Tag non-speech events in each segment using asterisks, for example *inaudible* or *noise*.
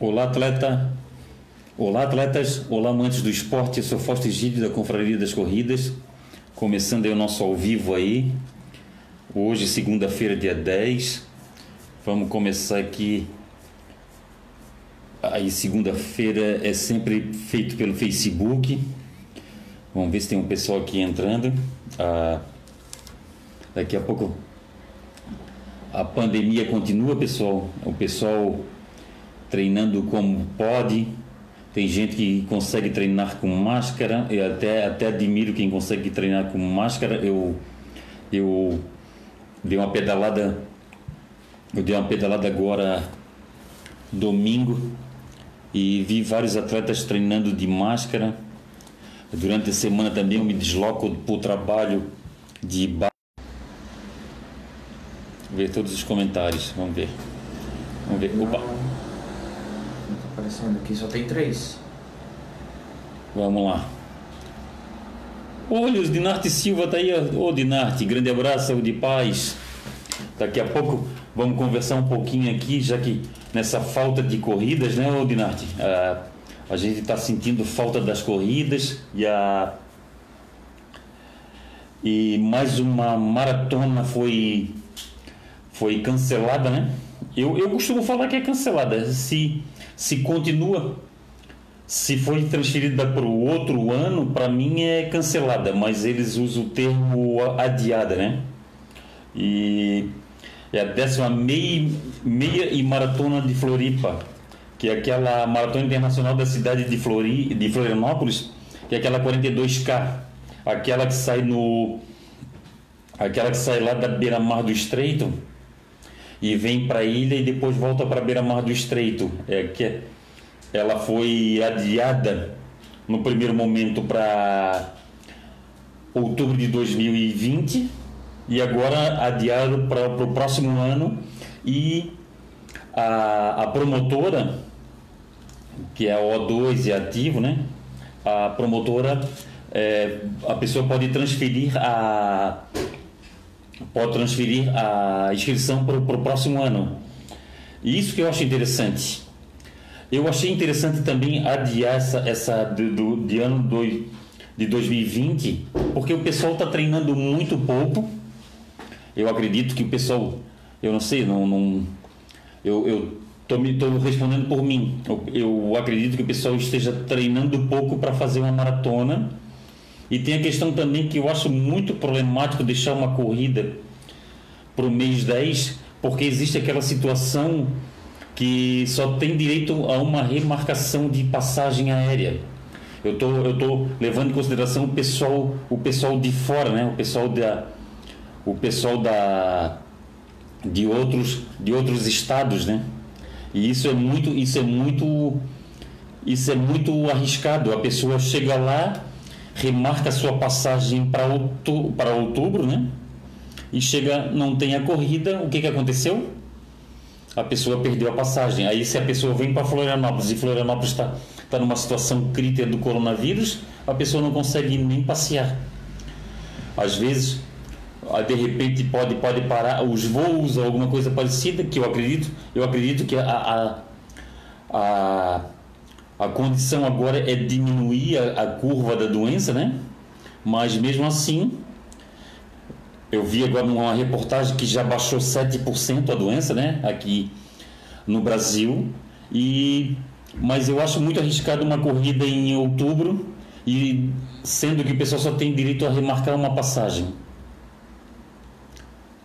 Olá, atleta. Olá, atletas. Olá, amantes do esporte. Eu sou Fausto Egídio da Confraria das Corridas. Começando aí o nosso ao vivo aí. Hoje, segunda-feira, dia 10. Vamos começar aqui. Aí, segunda-feira é sempre feito pelo Facebook. Vamos ver se tem um pessoal aqui entrando. Ah, daqui a pouco a pandemia continua, pessoal. O pessoal treinando como pode. Tem gente que consegue treinar com máscara. Eu até, até admiro quem consegue treinar com máscara. Eu, eu dei uma pedalada. Eu dei uma pedalada agora domingo e vi vários atletas treinando de máscara. Durante a semana também eu me desloco para o trabalho de ver todos os comentários. Vamos ver. Vamos ver. Opa aparecendo aqui, só tem três. Vamos lá. Olha, o Dinarte Silva tá aí. Ô, Dinarte, grande abraço, saúde e paz. Daqui a pouco vamos conversar um pouquinho aqui, já que nessa falta de corridas, né, ô Dinarte? Ah, a gente está sentindo falta das corridas e a. E mais uma maratona foi, foi cancelada, né? Eu, eu costumo falar que é cancelada. Se se continua, se foi transferida para o outro ano, para mim é cancelada, mas eles usam o termo adiada, né? E é a décima meia, meia e maratona de Floripa, que é aquela maratona internacional da cidade de, Flori, de Florianópolis, que é aquela 42K, aquela que sai no aquela que sai lá da beira-mar do Estreito, e vem para a ilha e depois volta para a beira-mar do Estreito. É que ela foi adiada no primeiro momento para outubro de 2020 e agora adiado para o próximo ano e a, a promotora que é a O2 e ativo, né? A promotora é, a pessoa pode transferir a pode transferir a inscrição para o próximo ano. E isso que eu acho interessante. Eu achei interessante também adiar essa, essa do, do, de ano do, de 2020, porque o pessoal está treinando muito pouco. Eu acredito que o pessoal, eu não sei, não, não eu estou respondendo por mim. Eu, eu acredito que o pessoal esteja treinando pouco para fazer uma maratona e tem a questão também que eu acho muito problemático deixar uma corrida para o mês 10, porque existe aquela situação que só tem direito a uma remarcação de passagem aérea. Eu tô, eu tô levando em consideração o pessoal, o pessoal de fora, né? O pessoal da, o pessoal da, de outros, de outros estados, né? E isso é muito, isso é muito, isso é muito arriscado. A pessoa chega lá remarca sua passagem para outubro, outubro, né? E chega, não tem a corrida, o que, que aconteceu? A pessoa perdeu a passagem. Aí, se a pessoa vem para Florianópolis e Florianópolis está tá numa situação crítica do coronavírus, a pessoa não consegue nem passear. Às vezes, de repente pode pode parar os voos ou alguma coisa parecida que eu acredito eu acredito que a, a, a a condição agora é diminuir a, a curva da doença, né? Mas mesmo assim, eu vi agora numa reportagem que já baixou 7% a doença, né? Aqui no Brasil. E mas eu acho muito arriscado uma corrida em outubro e sendo que o pessoal só tem direito a remarcar uma passagem.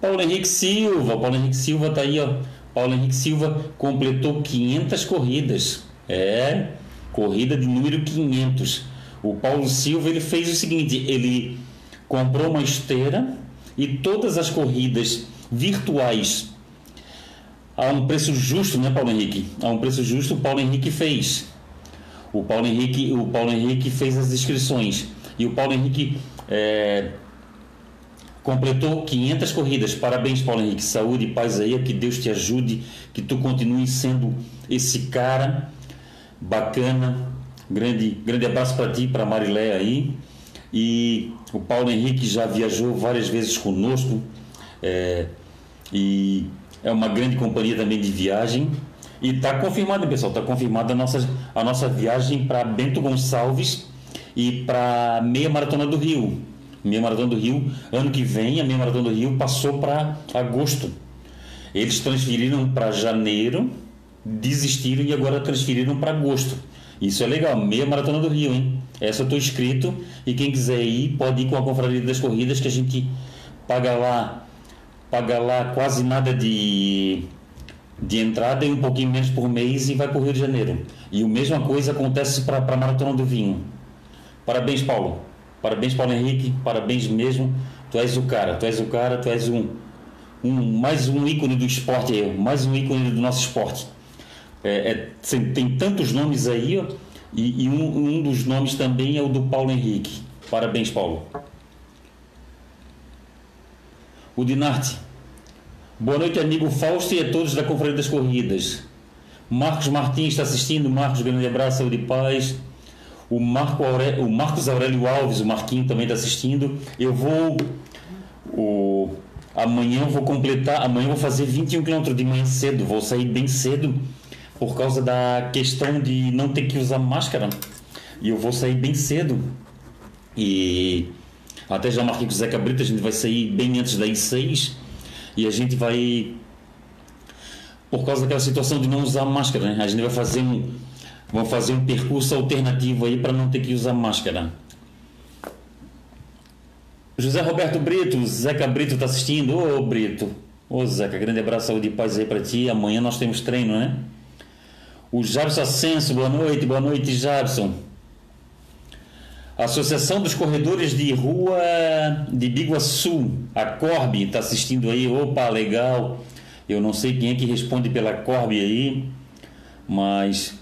Paulo Henrique Silva, Paulo Henrique Silva tá aí, ó. Paulo Henrique Silva completou 500 corridas. É, corrida de número 500. O Paulo Silva ele fez o seguinte: ele comprou uma esteira e todas as corridas virtuais a um preço justo, né, Paulo Henrique? A um preço justo, o Paulo Henrique fez. O Paulo Henrique, o Paulo Henrique fez as inscrições e o Paulo Henrique é, completou 500 corridas. Parabéns, Paulo Henrique. Saúde e paz aí, que Deus te ajude, que tu continue sendo esse cara bacana. Grande, grande abraço para ti, para Marilé aí. E o Paulo Henrique já viajou várias vezes conosco. É, e é uma grande companhia também de viagem. E está confirmado, pessoal, está confirmada a nossa, a nossa viagem para Bento Gonçalves e para Meia Maratona do Rio. Meia Maratona do Rio, ano que vem, a Meia Maratona do Rio passou para agosto. Eles transferiram para janeiro, desistiram e agora transferiram para agosto. Isso é legal, Meia Maratona do Rio, hein? Essa eu estou inscrito e quem quiser ir pode ir com a Confraria das Corridas que a gente paga lá, paga lá quase nada de de entrada e um pouquinho menos por mês e vai para o Rio de Janeiro. E a mesma coisa acontece para a Maratona do Vinho. Parabéns, Paulo. Parabéns, Paulo Henrique. Parabéns mesmo. Tu és o cara, tu és o cara, tu és um, um mais um ícone do esporte, mais um ícone do nosso esporte. É, é, tem tantos nomes aí, ó, e, e um, um, dos nomes também é o do Paulo Henrique. Parabéns, Paulo. O Dinarte. Boa noite, amigo Fausto e a todos da Conferência das Corridas. Marcos Martins está assistindo. Marcos, grande abraço, saúde e paz. O, Marco o Marcos Aurélio Alves, o Marquinho também está assistindo. Eu vou. O, amanhã eu vou completar. Amanhã eu vou fazer 21 km de manhã cedo. Vou sair bem cedo por causa da questão de não ter que usar máscara. E eu vou sair bem cedo. E até já marquei com o Zeca Brito, a gente vai sair bem antes das 6 e a gente vai por causa daquela situação de não usar máscara, né? A gente vai fazer um vamos fazer um percurso alternativo aí para não ter que usar máscara. José Roberto Brito, Zeca Brito está assistindo. Ô Brito, ô Zeca, grande abraço, saúde e paz aí para ti. Amanhã nós temos treino, né? O Jabson Ascenso, boa noite, boa noite, Jabson. Associação dos Corredores de Rua de Biguaçu, a Corbe, está assistindo aí. Opa, legal. Eu não sei quem é que responde pela Corbe aí, mas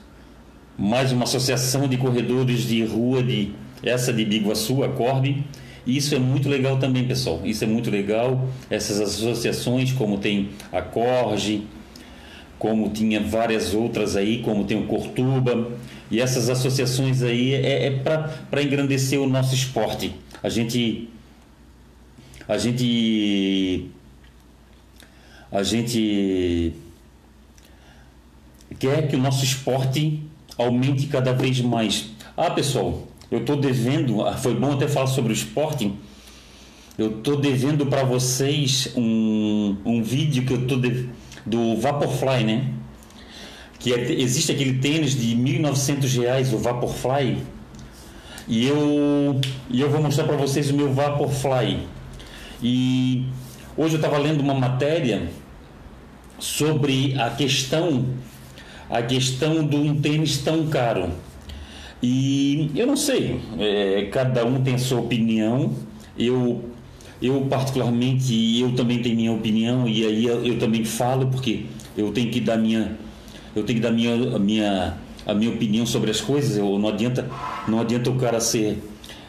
mais uma associação de corredores de rua de essa de Biguaçu, a Corbe. Isso é muito legal também, pessoal. Isso é muito legal. Essas associações, como tem a Corge, como tinha várias outras aí, como tem o Cortuba, e essas associações aí é, é para engrandecer o nosso esporte. A gente. A gente. A gente quer que o nosso esporte aumente cada vez mais. Ah, pessoal, eu estou devendo. Ah, foi bom até falar sobre o esporte. Eu estou devendo para vocês um, um vídeo que eu estou do Vaporfly, né? que é, existe aquele tênis de R$ 1.900, o Vaporfly, e eu, e eu vou mostrar para vocês o meu Vaporfly. E hoje eu estava lendo uma matéria sobre a questão a questão de um tênis tão caro. E eu não sei, é, cada um tem a sua opinião. Eu, eu particularmente, eu também tenho minha opinião e aí eu, eu também falo porque eu tenho que dar minha eu tenho que dar minha, a minha, a minha opinião sobre as coisas. Eu, não, adianta, não adianta o cara ser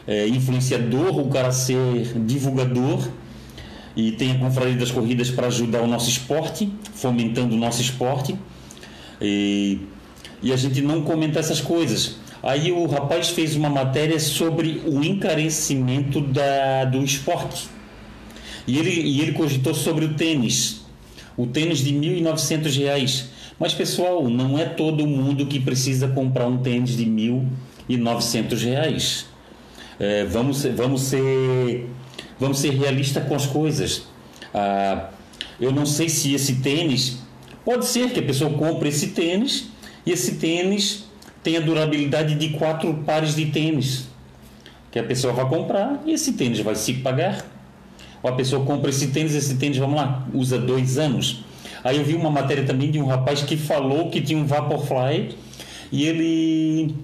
é, influenciador, o cara ser divulgador. E tem a Confraria das Corridas para ajudar o nosso esporte, fomentando o nosso esporte. E, e a gente não comenta essas coisas. Aí o rapaz fez uma matéria sobre o encarecimento da, do esporte. E ele, e ele cogitou sobre o tênis. O tênis de R$ 1.900. Mas, pessoal, não é todo mundo que precisa comprar um tênis de R$ 1.900. É, vamos, vamos, ser, vamos ser realistas com as coisas. Ah, eu não sei se esse tênis. Pode ser que a pessoa compre esse tênis e esse tênis tenha durabilidade de quatro pares de tênis. Que a pessoa vai comprar e esse tênis vai se pagar. Ou a pessoa compra esse tênis, esse tênis, vamos lá, usa dois anos. Aí eu vi uma matéria também de um rapaz que falou que tinha um Vaporfly e ele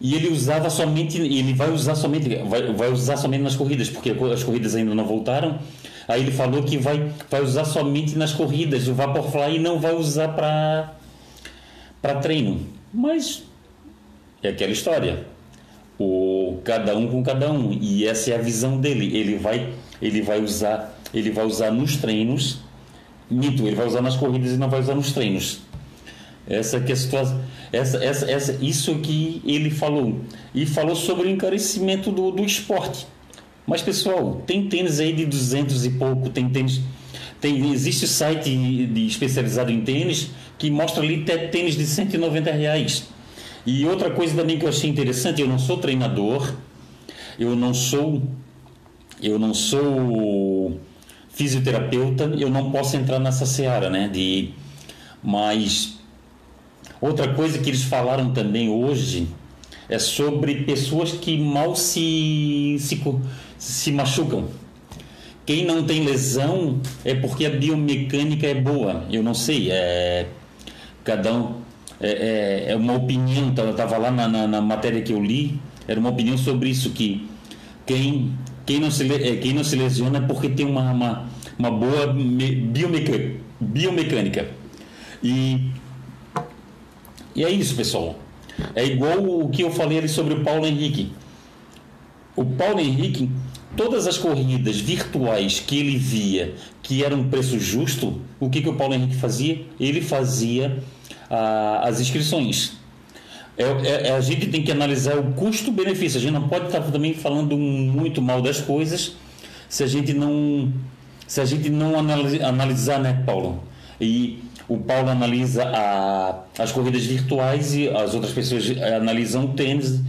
e ele usava somente ele vai usar somente vai, vai usar somente nas corridas porque as corridas ainda não voltaram. Aí ele falou que vai vai usar somente nas corridas o Vaporfly e não vai usar para para treino. Mas é aquela história. O cada um com cada um e essa é a visão dele. Ele vai ele vai usar ele vai usar nos treinos Mito, ele vai usar nas corridas e não vai usar nos treinos. Essa que é a situação, essa, essa, essa, isso que ele falou. E falou sobre o encarecimento do, do esporte. Mas pessoal, tem tênis aí de 200 e pouco, tem tênis, tem existe site de especializado em tênis, que mostra ali até tênis de 190 reais. E outra coisa também que eu achei interessante, eu não sou treinador, eu não sou eu não sou fisioterapeuta, eu não posso entrar nessa seara, né? De, mas outra coisa que eles falaram também hoje é sobre pessoas que mal se, se, se machucam. Quem não tem lesão é porque a biomecânica é boa. Eu não sei, é cada um é, é, é uma opinião. Eu estava lá na, na, na, matéria que eu li, era uma opinião sobre isso que quem quem não se é, quem não se lesiona é porque tem uma uma, uma boa biomecânica, biomecânica. E e é isso, pessoal. É igual o que eu falei ali sobre o Paulo Henrique. O Paulo Henrique, todas as corridas virtuais que ele via que eram um preço justo, o que, que o Paulo Henrique fazia? Ele fazia ah, as inscrições. É, é, é, a gente tem que analisar o custo-benefício. A gente não pode estar também falando muito mal das coisas se a gente não se a gente não analisar, né, Paulo? E o Paulo analisa a, as corridas virtuais e as outras pessoas analisam o tênis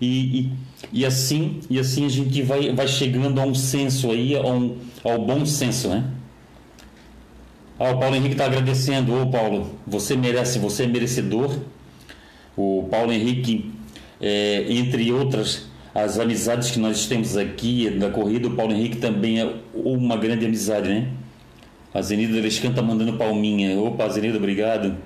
e, e, e, assim e assim a gente vai, vai chegando a um senso aí, a um, ao bom senso, né? Ah, o Paulo Henrique está agradecendo. Ô Paulo, você merece, você é merecedor. O Paulo Henrique, é, entre outras as amizades que nós temos aqui da corrida, o Paulo Henrique também é uma grande amizade, né? A Zenida Lescan tá mandando palminha. Opa, Zenida, obrigado.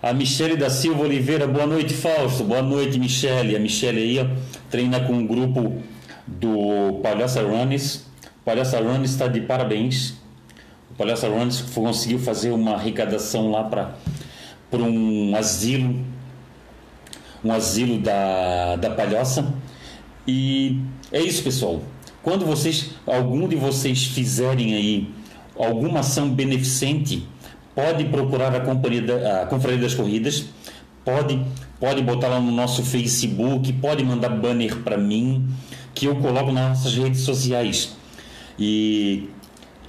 A Michele da Silva Oliveira, boa noite, Fausto. Boa noite, Michele. A Michele aí ó, treina com o grupo do Palhaça Runners. O Palhaça Runners está de parabéns. O Palhaça Runners conseguiu fazer uma arrecadação lá para um asilo, um asilo da, da Palhoça. E é isso, pessoal. Quando vocês, algum de vocês fizerem aí alguma ação beneficente, pode procurar a companhia da, a Confraria das Corridas, pode pode botar lá no nosso Facebook, pode mandar banner para mim, que eu coloco nas nossas redes sociais. E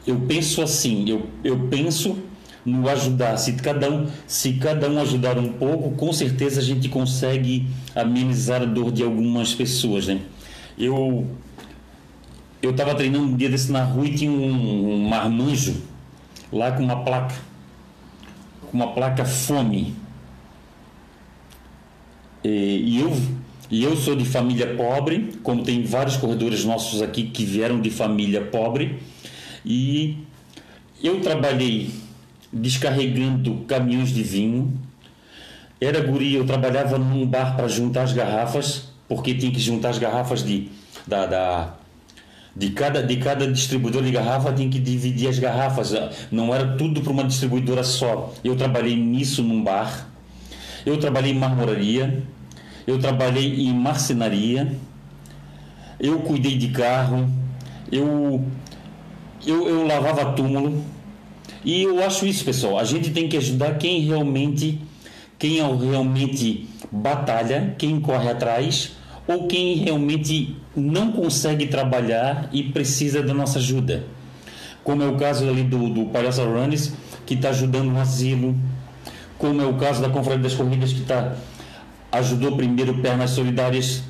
eu penso assim, eu, eu penso no ajudar. Se cada um, se cada um ajudar um pouco, com certeza a gente consegue amenizar a dor de algumas pessoas, né? Eu eu estava treinando um dia desse na rua e tinha um, um marmanjo lá com uma placa, com uma placa fome. E, e, eu, e eu sou de família pobre, como tem vários corredores nossos aqui que vieram de família pobre, e eu trabalhei descarregando caminhões de vinho. Era guri, eu trabalhava num bar para juntar as garrafas, porque tinha que juntar as garrafas de, da, da de cada, de cada distribuidor de garrafa tem que dividir as garrafas. Não era tudo para uma distribuidora só. Eu trabalhei nisso num bar. Eu trabalhei em marmoraria. Eu trabalhei em marcenaria. Eu cuidei de carro. Eu, eu, eu lavava túmulo. E eu acho isso, pessoal. A gente tem que ajudar quem realmente, quem realmente batalha, quem corre atrás ou quem realmente não consegue trabalhar e precisa da nossa ajuda. Como é o caso ali do, do Palhaço Runners, que está ajudando no asilo, como é o caso da Confraria das Corridas, que tá, ajudou primeiro Pernas Solidárias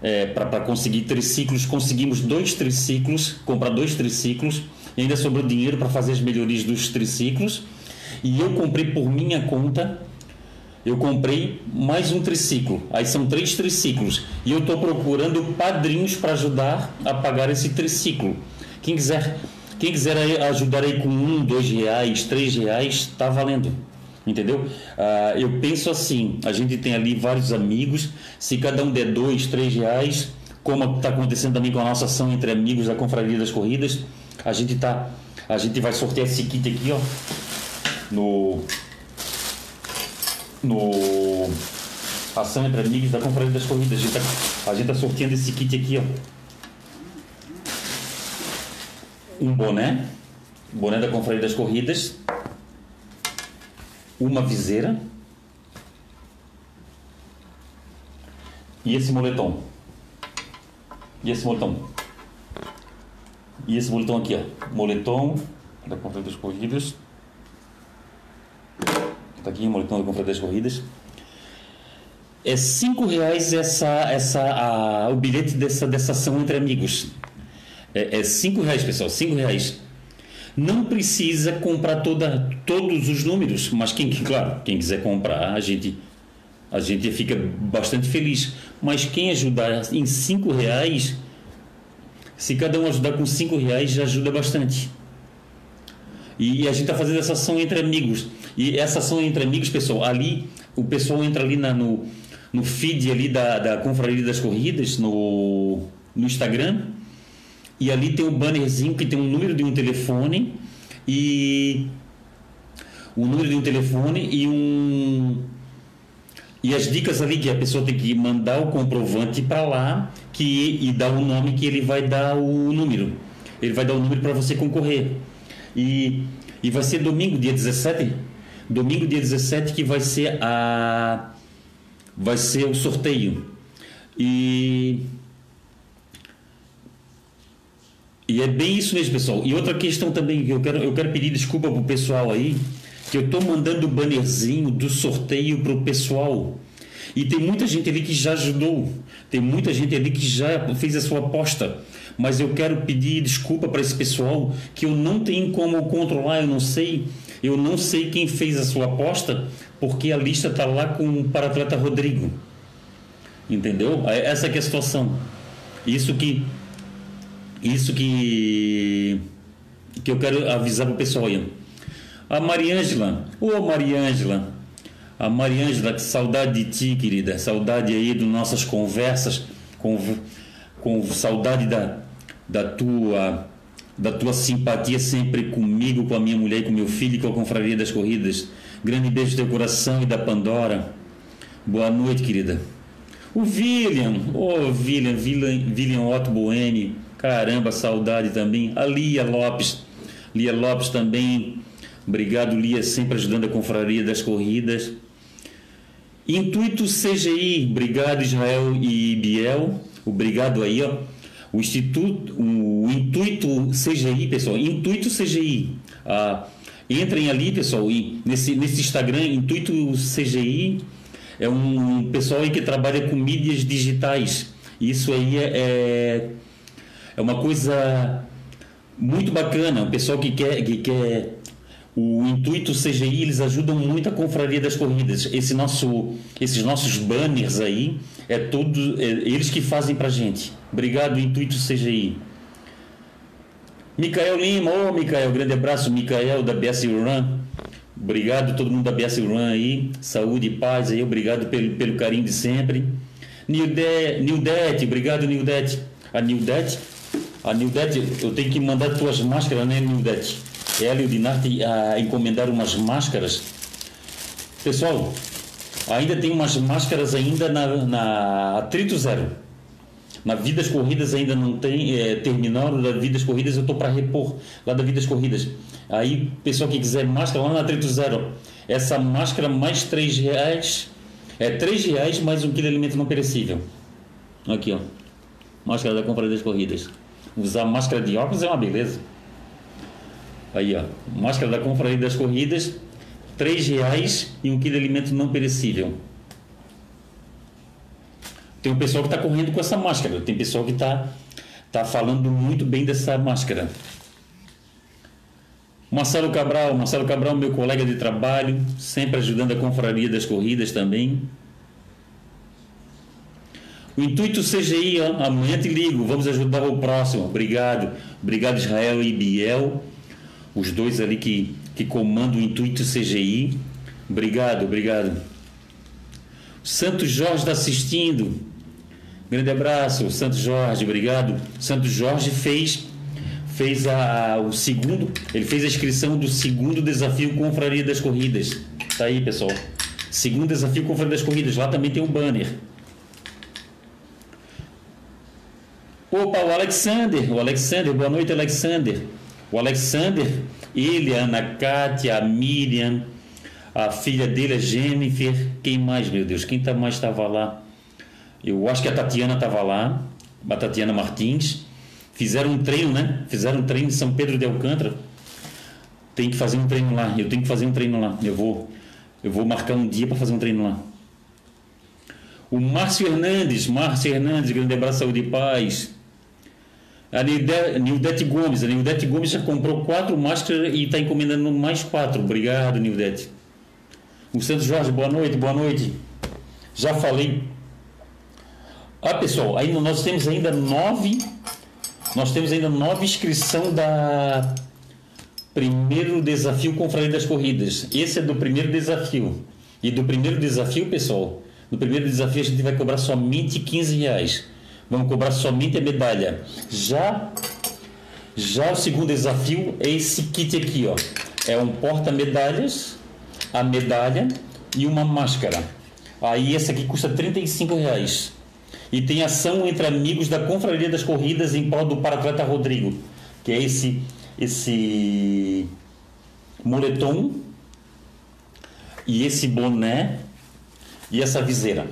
é, para conseguir triciclos. Conseguimos dois triciclos, comprar dois triciclos, e ainda sobrou dinheiro para fazer as melhorias dos triciclos. E eu comprei por minha conta eu comprei mais um triciclo. Aí são três triciclos. E eu estou procurando padrinhos para ajudar a pagar esse triciclo. Quem quiser, quem quiser ajudar aí com um, dois reais, três reais, está valendo. Entendeu? Uh, eu penso assim: a gente tem ali vários amigos. Se cada um der dois, três reais, como está acontecendo também com a nossa ação entre amigos da Confraria das Corridas, a gente tá, a gente vai sortear esse kit aqui, ó, no no Ação entre Amigos da Confraria das Corridas. A gente está tá sorteando esse kit aqui, ó. Um boné, boné da Confraria das Corridas, uma viseira e esse moletom. E esse moletom. E esse moletom aqui, ó. Moletom da Confraria das Corridas. Tá aqui, moletão da Confraria das Corridas. É cinco reais essa, essa, a, o bilhete dessa, dessa ação entre amigos. É, é cinco reais, pessoal, cinco reais. Não precisa comprar toda, todos os números, mas quem, claro, quem quiser comprar, a gente, a gente fica bastante feliz. Mas quem ajudar em cinco reais, se cada um ajudar com cinco reais, já ajuda bastante. E a gente está fazendo essa ação entre amigos. E essa ação entre amigos, pessoal, ali, o pessoal entra ali na, no, no feed ali da, da Confraria das Corridas, no, no Instagram, e ali tem um bannerzinho que tem um número de um telefone e o número de um telefone e um e as dicas ali que a pessoa tem que mandar o comprovante para lá que e dar o nome que ele vai dar o número. Ele vai dar o número para você concorrer. E, e vai ser domingo, dia 17. Domingo, dia 17, que vai ser a. Vai ser o sorteio. E. E é bem isso mesmo, pessoal. E outra questão também eu quero, eu quero pedir desculpa pro pessoal aí, que eu estou mandando o bannerzinho do sorteio pro pessoal. E tem muita gente ali que já ajudou, tem muita gente ali que já fez a sua aposta mas eu quero pedir desculpa para esse pessoal que eu não tenho como controlar, eu não sei, eu não sei quem fez a sua aposta, porque a lista está lá com o para-atleta Rodrigo. Entendeu? É, essa é a situação. Isso que isso que que eu quero avisar para o pessoal aí. A Mariângela, ô oh, Mariângela, a Mariângela, que saudade de ti, querida, saudade aí das nossas conversas, com, com saudade da, da tua da tua simpatia sempre comigo, com a minha mulher, com meu filho e com a confraria das corridas. Grande beijo do teu coração e da Pandora. Boa noite, querida. O William, oh William, William, William Otto Boemi, caramba, saudade também. A Lia Lopes, Lia Lopes também. Obrigado, Lia, sempre ajudando a confraria das corridas. Intuito CGI, obrigado Israel e Biel, obrigado aí, ó o Instituto, o Intuito CGI, pessoal, Intuito CGI. Ah, entrem ali, pessoal, e nesse, nesse Instagram, Intuito CGI, é um pessoal aí que trabalha com mídias digitais. Isso aí é, é, é uma coisa muito bacana, o pessoal que quer, que quer o intuito CGI, eles ajudam muito a confraria das corridas. Esse nosso, esses nossos banners aí, é tudo é, eles que fazem pra gente. Obrigado, Intuito CGI. Micael Lima, ô oh, Micael, grande abraço, Micael da BS Run. Obrigado todo mundo da BS Run aí. Saúde e paz aí, obrigado pelo, pelo carinho de sempre. Nildete, Nildete obrigado Nildete. A Nildete, a Nildete, eu tenho que mandar tuas máscaras, né, Nildete? Ela e o Dinarte a encomendar umas máscaras. Pessoal, ainda tem umas máscaras ainda na, na Atrito Zero. Na Vidas Corridas ainda não tem, é, terminaram da Vidas Corridas, eu estou para repor lá da Vidas Corridas. Aí, pessoal que quiser máscara lá na Atrito Zero, essa máscara mais 3 reais, é 3 reais mais um quilo de alimento não perecível. Aqui, ó. Máscara da compra das corridas. Usar máscara de óculos é uma beleza. Aí, ó, máscara da Confraria das Corridas, três reais e um quilo de alimento não perecível. Tem um pessoal que está correndo com essa máscara, tem pessoal que está tá falando muito bem dessa máscara. Marcelo Cabral, Marcelo Cabral, meu colega de trabalho, sempre ajudando a Confraria das Corridas também. O intuito CGI, amanhã te ligo, vamos ajudar o próximo. Obrigado. Obrigado, Israel e Biel os dois ali que, que comandam o Intuito CGI. Obrigado, obrigado. Santos Jorge está assistindo. Grande abraço, Santos Jorge, obrigado. Santos Jorge fez fez a, o segundo, ele fez a inscrição do segundo desafio Confraria das Corridas. Tá aí, pessoal. Segundo desafio Confraria das Corridas, lá também tem um banner. Opa, o Alexander, o Alexander, boa noite, Alexander. O Alexander, ele, a Ana Kátia, a Miriam, a filha dele, a Jennifer, quem mais, meu Deus? Quem tá mais estava lá? Eu acho que a Tatiana estava lá, a Tatiana Martins. Fizeram um treino, né? Fizeram um treino em São Pedro de Alcântara. Tem que fazer um treino lá. Eu tenho que fazer um treino lá. Eu vou. Eu vou marcar um dia para fazer um treino lá. O Márcio Hernandes, Márcio Hernandes, grande abraço, saúde e paz. A Nildete Gomes, a Nildete Gomes já comprou quatro máscaras e está encomendando mais quatro. Obrigado, Nildete. O Santos Jorge, boa noite, boa noite. Já falei. Ah, pessoal, ainda nós temos ainda nove. Nós temos ainda nove inscrição da primeiro desafio Confraria das Corridas. Esse é do primeiro desafio. E do primeiro desafio, pessoal, no primeiro desafio a gente vai cobrar somente 15 reais. Vamos cobrar somente a medalha. Já já o segundo desafio é esse kit aqui, ó. É um porta-medalhas a medalha e uma máscara. Aí essa aqui custa 35 reais. E tem ação entre amigos da Confraria das Corridas em prol do paratleta Rodrigo, que é esse esse moletom e esse boné e essa viseira.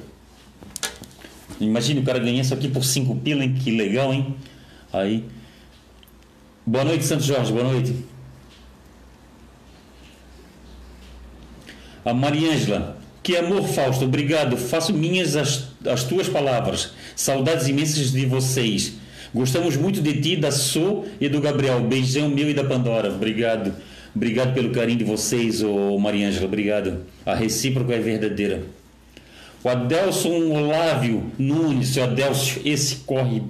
Imagina o cara ganhar isso aqui por 5 pila, hein? Que legal, hein? Aí. Boa noite, Santos Jorge, boa noite. A Mariângela, que amor, Fausto, obrigado. Faço minhas as, as tuas palavras. Saudades imensas de vocês. Gostamos muito de ti, da Su e do Gabriel. Beijão meu e da Pandora. Obrigado. Obrigado pelo carinho de vocês, ô Mariângela. Obrigado. A recíproca é verdadeira. O Adelson Olávio Nunes, seu Adelson, esse corre,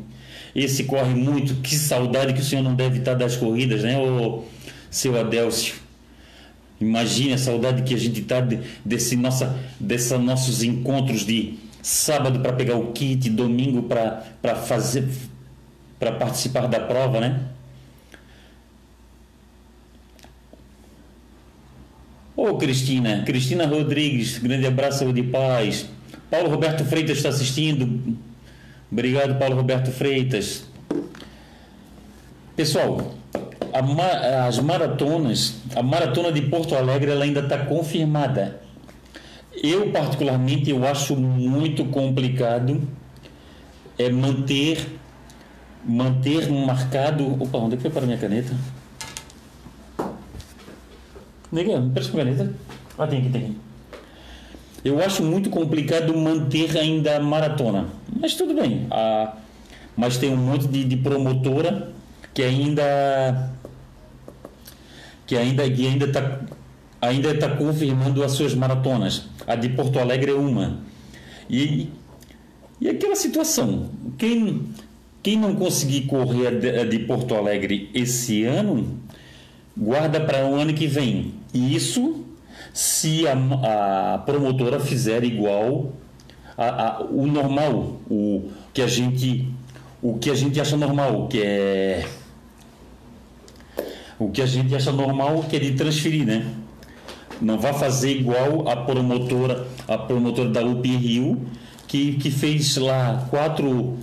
esse corre muito. Que saudade que o senhor não deve estar das corridas, né, ô, seu Adelcio? Imagine a saudade que a gente está de, desse nossa, dessa nossos encontros de sábado para pegar o kit, domingo para fazer, para participar da prova, né? Ô Cristina, Cristina Rodrigues, grande abraço de paz. Paulo Roberto Freitas está assistindo. Obrigado, Paulo Roberto Freitas. Pessoal, as maratonas, a maratona de Porto Alegre ela ainda está confirmada. Eu particularmente eu acho muito complicado é manter manter marcado. Opa, onde é que para a minha caneta? Nega, me presta uma caneta. Ah, tem aqui, tem aqui. Eu acho muito complicado manter ainda a maratona. Mas tudo bem. Ah, mas tem um monte de, de promotora que ainda que ainda que ainda está ainda está confirmando as suas maratonas. A de Porto Alegre é uma. E, e aquela situação, quem quem não conseguir correr a de, a de Porto Alegre esse ano, guarda para o ano que vem. E isso se a, a promotora fizer igual a, a, o normal, o que a gente o que a gente acha normal, que é o que a gente acha normal que é de transferir, né? Não vai fazer igual a promotora, a promotora da UP Rio, que, que fez lá quatro,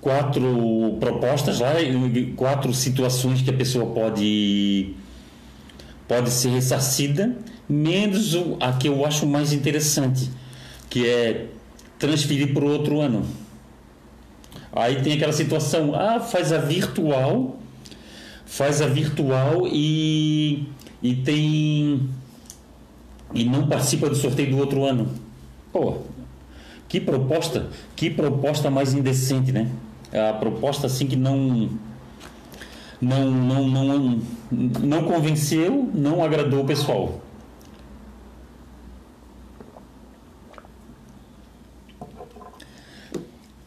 quatro propostas, lá, quatro situações que a pessoa pode, pode ser ressarcida, menos a que eu acho mais interessante, que é transferir para o outro ano. Aí tem aquela situação, ah, faz a virtual faz a virtual e, e tem e não participa do sorteio do outro ano. Pô, que proposta, que proposta mais indecente, né? A proposta assim que não não não não não convenceu, não agradou o pessoal.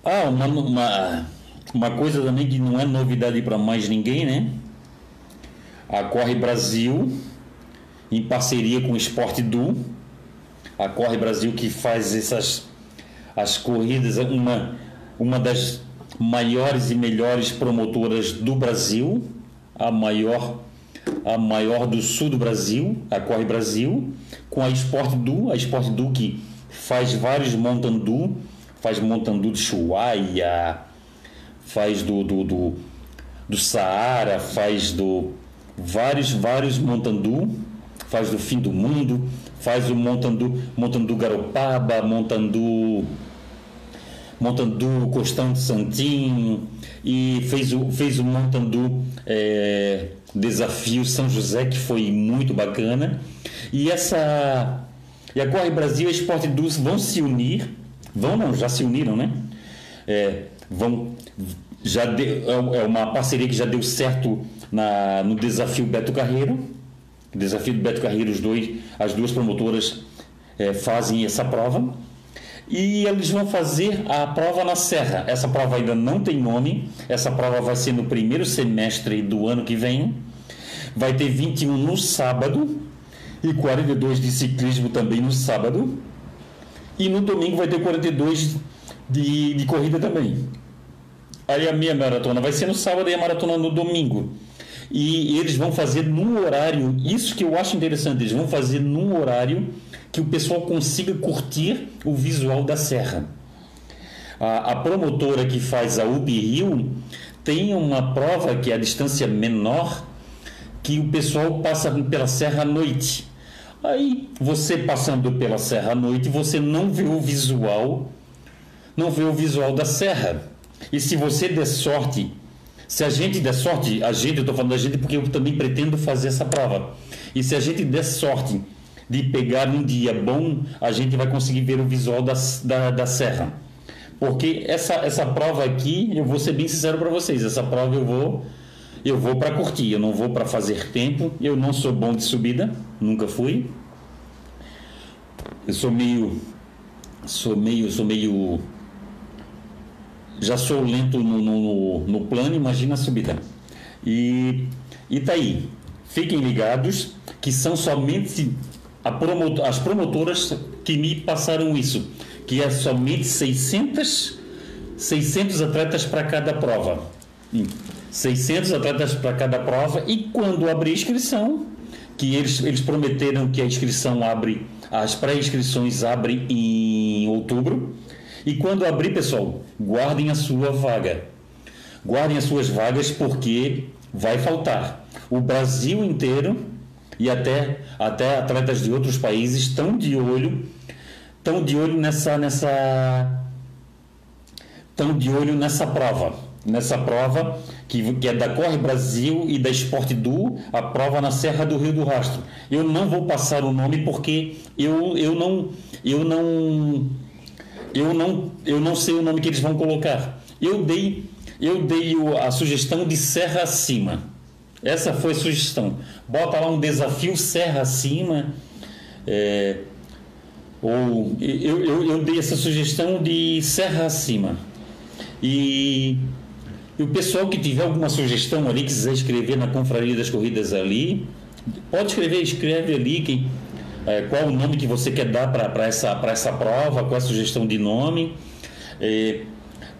Ah, uma, uma, uma coisa também que não é novidade para mais ninguém, né? a Corre Brasil, em parceria com o Esporte Du, a Corre Brasil que faz essas as corridas, uma, uma das maiores e melhores promotoras do Brasil, a maior a maior do sul do Brasil, a Corre Brasil, com a Esporte Du, a Esporte Du que faz vários montandu, faz montandu de Chuaia, faz do, do, do, do Saara, faz do vários, vários Montandu, faz do fim do mundo, faz o Montandu, Montandu Garopaba, Montandu, Montandu Costão de Santinho e fez o, fez o Montandu é, Desafio São José, que foi muito bacana. E essa, E a Corre Brasil e a Esporte Dus vão se unir, vão não, já se uniram, né? É, vão, já deu, é, é uma parceria que já deu certo na, no desafio Beto Carreiro. Desafio do Beto Carreiro, os dois, as duas promotoras é, fazem essa prova. E eles vão fazer a prova na Serra. Essa prova ainda não tem nome. Essa prova vai ser no primeiro semestre do ano que vem. Vai ter 21 no sábado e 42 de ciclismo também no sábado. E no domingo vai ter 42 de, de corrida também. Aí a minha maratona vai ser no sábado e a maratona no domingo. E eles vão fazer num horário, isso que eu acho interessante, eles vão fazer num horário que o pessoal consiga curtir o visual da serra. A, a promotora que faz a Ubi Rio tem uma prova que é a distância menor, que o pessoal passa pela serra à noite. Aí você passando pela serra à noite, você não vê o visual, não vê o visual da serra. E se você der sorte, se a gente der sorte, a gente, eu estou falando da gente porque eu também pretendo fazer essa prova. E se a gente der sorte de pegar um dia bom, a gente vai conseguir ver o visual da, da, da serra. Porque essa, essa prova aqui, eu vou ser bem sincero para vocês, essa prova eu vou eu vou para curtir, eu não vou para fazer tempo. Eu não sou bom de subida, nunca fui. Eu sou meio sou meio sou meio já sou lento no, no, no plano, imagina a subida. E, e tá aí. Fiquem ligados que são somente promotor, as promotoras que me passaram isso, que é somente 600, 600 atletas para cada prova. 600 atletas para cada prova e quando abrir inscrição, que eles, eles prometeram que a inscrição abre, as pré-inscrições abrem em outubro. E quando abrir, pessoal, guardem a sua vaga. Guardem as suas vagas porque vai faltar. O Brasil inteiro e até, até atletas de outros países estão de olho, estão de olho nessa, nessa, estão de olho nessa prova nessa prova, que, que é da Corre Brasil e da Esporte Du, a prova na Serra do Rio do Rastro. Eu não vou passar o nome porque eu, eu não eu não eu não eu não sei o nome que eles vão colocar. Eu dei eu dei a sugestão de Serra Acima. Essa foi a sugestão. Bota lá um desafio Serra Acima. É, ou eu, eu, eu dei essa sugestão de Serra Acima. E e o pessoal que tiver alguma sugestão ali, quiser escrever na Confraria das Corridas ali, pode escrever, escreve ali quem, é, qual o nome que você quer dar para essa, essa prova, qual a sugestão de nome. É,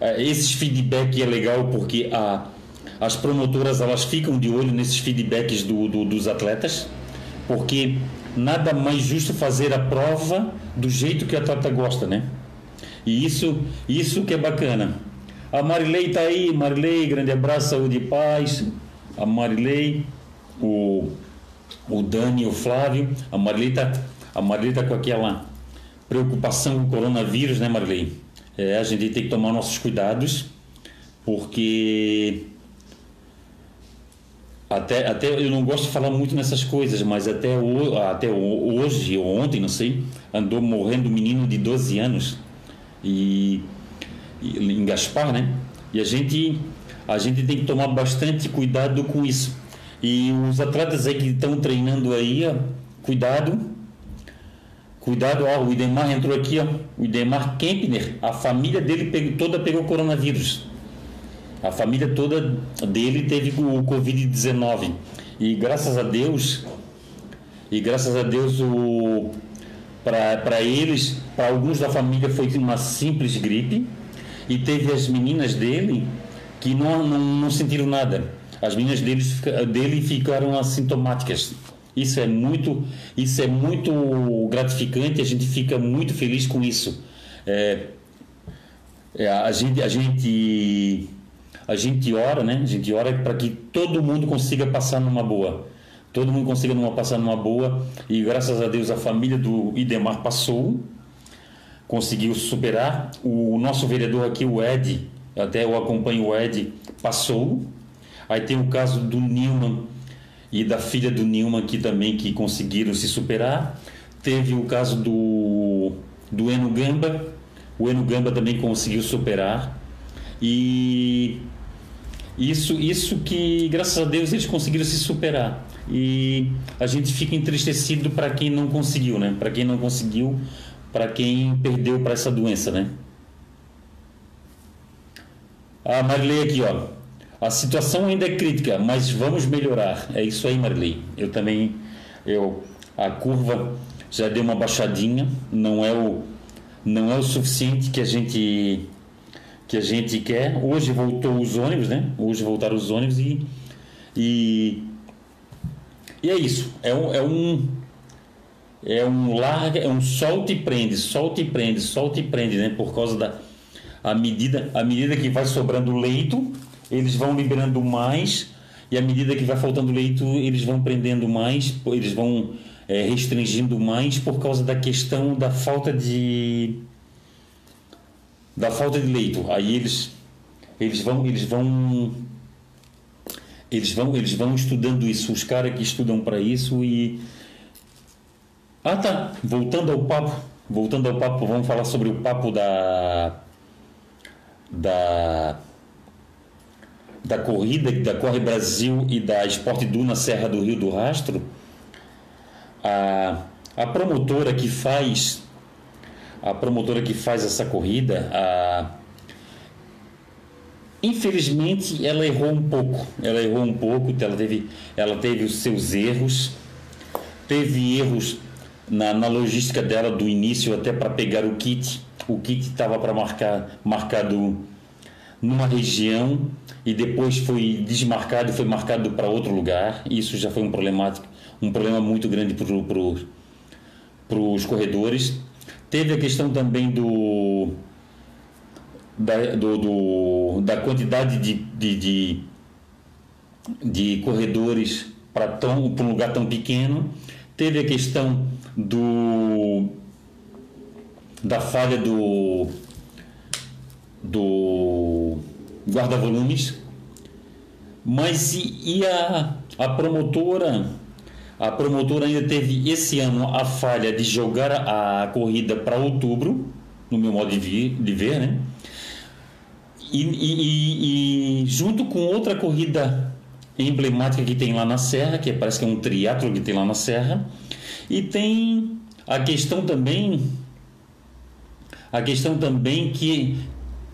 é, esses feedback é legal porque a, as promotoras elas ficam de olho nesses feedbacks do, do, dos atletas, porque nada mais justo fazer a prova do jeito que o atleta gosta, né? E isso, isso que é bacana. A Marilei está aí, Marilei, grande abraço, saúde e paz. A Marilei, o, o Dani, o Flávio. A Marilei está a Marilei tá com aquela preocupação com o coronavírus, né, Marilei? É, a gente tem que tomar nossos cuidados, porque até, até eu não gosto de falar muito nessas coisas, mas até, o, até hoje ou ontem, não sei, andou morrendo um menino de 12 anos. E em Gaspar, né? E a gente, a gente tem que tomar bastante cuidado com isso. E os atletas aí que estão treinando aí, ó, cuidado. Cuidado, ó, o Idemar entrou aqui, ó, o Idemar Kempner, a família dele pegou, toda pegou coronavírus. A família toda dele teve o Covid-19. E graças a Deus, e graças a Deus o para eles, para alguns da família foi uma simples gripe, e teve as meninas dele que não, não, não sentiram nada. As meninas dele, dele ficaram assintomáticas. Isso é muito, isso é muito gratificante. A gente fica muito feliz com isso. É, é, a gente, a gente, a gente ora, né? A gente ora para que todo mundo consiga passar numa boa. Todo mundo consiga numa, passar numa boa. E graças a Deus a família do Idemar passou conseguiu superar. O nosso vereador aqui, o Ed, até eu acompanho o Ed, passou. Aí tem o caso do Nilman e da filha do Nilman aqui também que conseguiram se superar. teve o caso do, do Eno Gamba, o Eno Gamba também conseguiu superar. E isso, isso que, graças a Deus, eles conseguiram se superar. E a gente fica entristecido para quem não conseguiu, né? Para quem não conseguiu, para quem perdeu para essa doença, né? Ah, Marilei aqui, ó. A situação ainda é crítica, mas vamos melhorar. É isso aí, Marilei. Eu também, eu, a curva já deu uma baixadinha. Não é o, não é o suficiente que a gente, que a gente quer. Hoje voltou os ônibus, né? Hoje voltaram os ônibus e, e, e é isso. É um, é um, é um larga, é um solta e prende, solta e prende, solta e prende, né? Por causa da a medida, a medida que vai sobrando leito, eles vão liberando mais, e à medida que vai faltando leito, eles vão prendendo mais, eles vão é, restringindo mais por causa da questão da falta de da falta de leito. Aí eles eles vão eles vão eles vão eles vão estudando isso, os caras que estudam para isso e ah tá, voltando ao papo, voltando ao papo, vamos falar sobre o papo da da da corrida da Corre Brasil e da Esporte Duna Serra do Rio do Rastro, a, a promotora que faz a promotora que faz essa corrida, a, infelizmente ela errou um pouco, ela errou um pouco, ela teve, ela teve os seus erros, teve erros na, na logística dela do início até para pegar o kit, o kit estava para marcar marcado numa região e depois foi desmarcado e foi marcado para outro lugar. Isso já foi um problemático, um problema muito grande para pro, pro, os corredores. Teve a questão também do da, do, do, da quantidade de, de, de, de corredores para um lugar tão pequeno. Teve a questão do da falha do do guarda-volumes, mas e, e a, a promotora a promotora ainda teve esse ano a falha de jogar a corrida para outubro, no meu modo de, vir, de ver, né? E, e, e, junto com outra corrida emblemática que tem lá na Serra, que parece que é um triatlo que tem lá na Serra, e tem a questão também a questão também que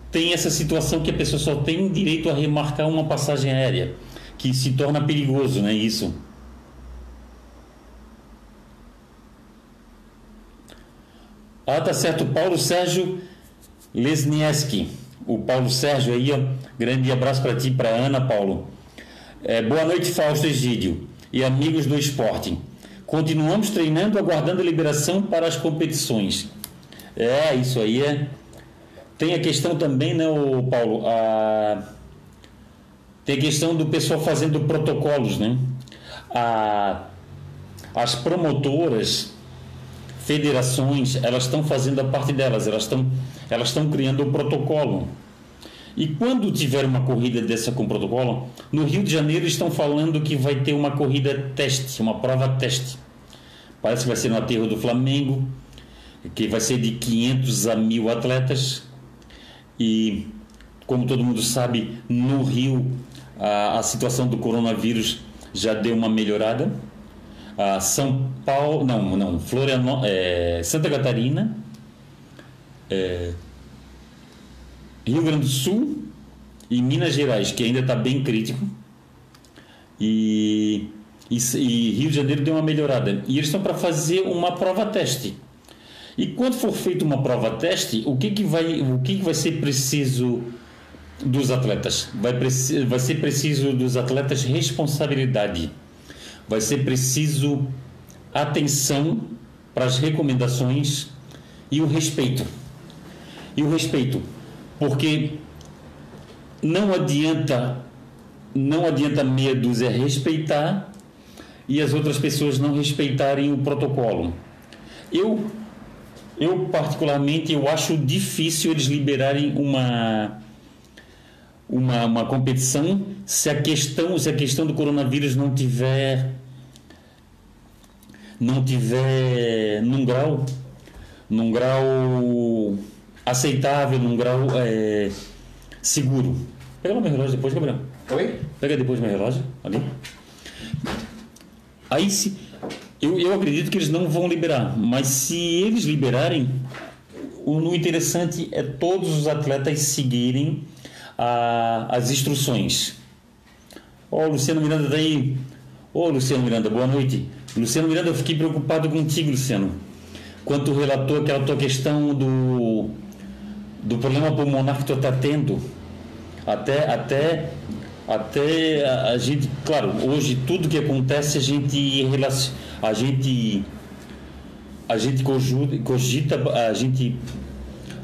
tem essa situação que a pessoa só tem direito a remarcar uma passagem aérea, que se torna perigoso, né? Isso. Ah, tá certo. Paulo Sérgio Lesnieski. O Paulo Sérgio aí, ó. Grande abraço para ti para Ana, Paulo. É, boa noite, Fausto Egídio e amigos do esporte. Continuamos treinando, aguardando a liberação para as competições. É, isso aí é tem a questão também, né, o Paulo? A... Tem a questão do pessoal fazendo protocolos, né? A... As promotoras, federações, elas estão fazendo a parte delas, elas estão elas estão criando o protocolo. E quando tiver uma corrida dessa com protocolo, no Rio de Janeiro estão falando que vai ter uma corrida teste, uma prova teste. Parece que vai ser no aterro do Flamengo, que vai ser de 500 a 1000 atletas e, como todo mundo sabe, no Rio a, a situação do coronavírus já deu uma melhorada. A São Paulo, não, não, Florianópolis, é, Santa Catarina, é, Rio Grande do Sul e Minas Gerais, que ainda está bem crítico. E, e, e, Rio de Janeiro deu uma melhorada. E eles estão para fazer uma prova teste. E quando for feita uma prova teste, o que, que, vai, o que, que vai ser preciso dos atletas? Vai, vai ser preciso dos atletas responsabilidade. Vai ser preciso atenção para as recomendações e o respeito. E o respeito, porque não adianta não adianta meia dúzia respeitar e as outras pessoas não respeitarem o protocolo. Eu eu, particularmente, eu acho difícil eles liberarem uma, uma, uma competição se a questão se a questão do coronavírus não tiver não tiver num grau, num grau aceitável, num grau é, seguro. Pega o meu relógio depois, Gabriel. Oi? Pega depois meu relógio, ali. Aí se. Eu, eu acredito que eles não vão liberar, mas se eles liberarem, o interessante é todos os atletas seguirem a, as instruções. Ó, oh, Luciano Miranda está aí. Ô, oh, Luciano Miranda, boa noite. Luciano Miranda, eu fiquei preocupado contigo, Luciano. Quando tu relatou aquela tua questão do, do problema pulmonar que tu está tendo. Até, até, até a, a, gente, claro, hoje tudo que acontece a gente a gente a gente cogita, a gente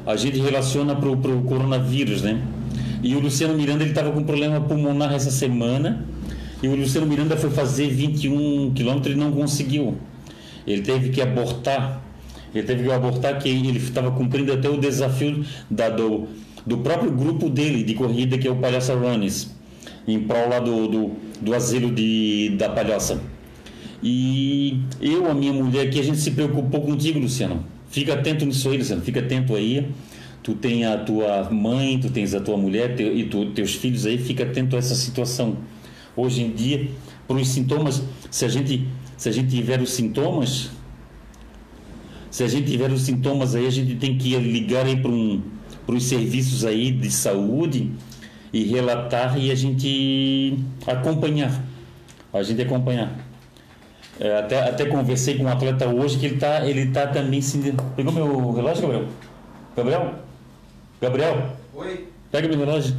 a gente relaciona para o coronavírus, né? E o Luciano Miranda ele estava com problema pulmonar essa semana e o Luciano Miranda foi fazer 21 quilômetros e não conseguiu. Ele teve que abortar. Ele teve que abortar que ele estava cumprindo até o desafio da, do, do próprio grupo dele de corrida que é o Palhaça Runners em prol lá do, do, do asilo de, da Palhaça. E eu, a minha mulher aqui, a gente se preocupou contigo, Luciano. Fica atento nisso aí, Luciano. Fica atento aí. Tu tem a tua mãe, tu tens a tua mulher teu, e tu, teus filhos aí. Fica atento a essa situação. Hoje em dia, para os sintomas, se a gente, se a gente tiver os sintomas, se a gente tiver os sintomas aí, a gente tem que ligar aí para um, os serviços aí de saúde e relatar e a gente acompanhar. A gente acompanhar. É, até, até conversei com um atleta hoje que ele está ele tá também se. Pegou meu relógio, Gabriel? Gabriel? Gabriel? Oi? Pega meu relógio.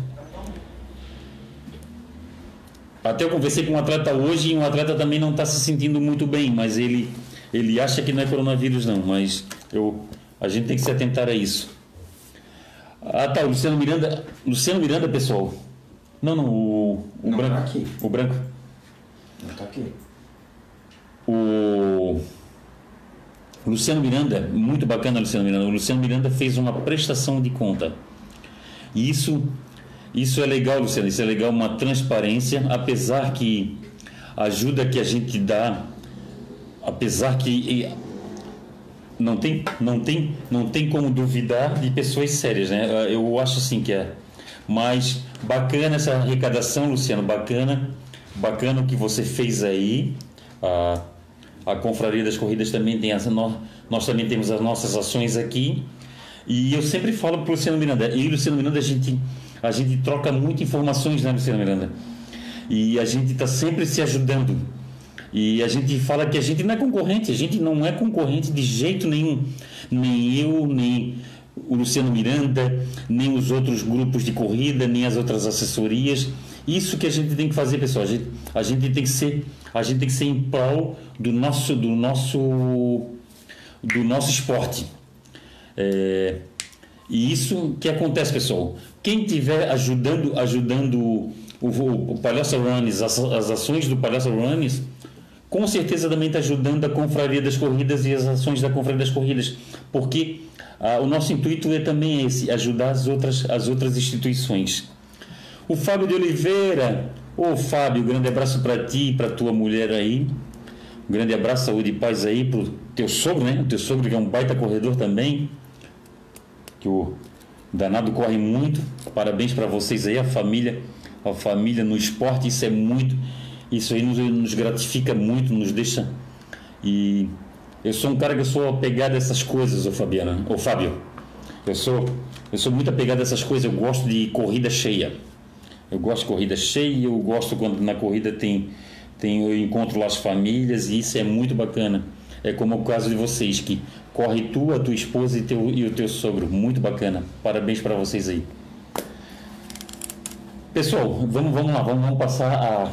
Até eu conversei com um atleta hoje e um atleta também não está se sentindo muito bem, mas ele, ele acha que não é coronavírus não, mas eu, a gente tem que se atentar a isso. Ah tá, o Luciano Miranda. Luciano Miranda, pessoal. Não, não, o, o não branco. Tá aqui. O branco. Não está aqui. O Luciano Miranda, muito bacana Luciano Miranda. O Luciano Miranda fez uma prestação de conta. E isso, isso é legal, Luciano. Isso é legal, uma transparência, apesar que a ajuda que a gente dá, apesar que não tem, não tem, não tem como duvidar de pessoas sérias, né? Eu acho assim que é. Mas bacana essa arrecadação, Luciano, bacana, bacana o que você fez aí. Ah, a Confraria das Corridas também tem essa, nós, nós também temos as nossas ações aqui. E eu sempre falo para o Luciano Miranda, e o Luciano Miranda a gente, a gente troca muitas informações, né, Luciano Miranda? E a gente está sempre se ajudando. E a gente fala que a gente não é concorrente, a gente não é concorrente de jeito nenhum. Nem eu, nem o Luciano Miranda, nem os outros grupos de corrida, nem as outras assessorias. Isso que a gente tem que fazer, pessoal. A gente, a gente tem que ser, a gente tem que ser em prol do nosso, do nosso, do nosso esporte. É, e isso que acontece, pessoal. Quem tiver ajudando, ajudando o, o, o as, as ações do Palhaço Runners, com certeza também está ajudando a Confraria das Corridas e as ações da Confraria das Corridas, porque ah, o nosso intuito é também esse, ajudar as outras, as outras instituições. O Fábio de Oliveira. Ô Fábio, grande abraço para ti e para tua mulher aí. Um grande abraço, saúde e paz aí pro teu sogro, né? O teu sogro que é um baita corredor também. Que o danado corre muito. Parabéns para vocês aí, a família, a família no esporte, isso é muito, isso aí nos, nos gratifica muito, nos deixa. E eu sou um cara que eu sou apegado a essas coisas, ô Fabiana, ô Fábio. Eu sou, eu sou muito apegado a essas coisas, eu gosto de corrida cheia. Eu gosto de corrida cheia, eu gosto quando na corrida tem, tem eu encontro lá as famílias e isso é muito bacana. É como o caso de vocês que corre tu, a tua esposa e, teu, e o teu sogro. Muito bacana. Parabéns para vocês aí. Pessoal, vamos, vamos lá, vamos, vamos passar a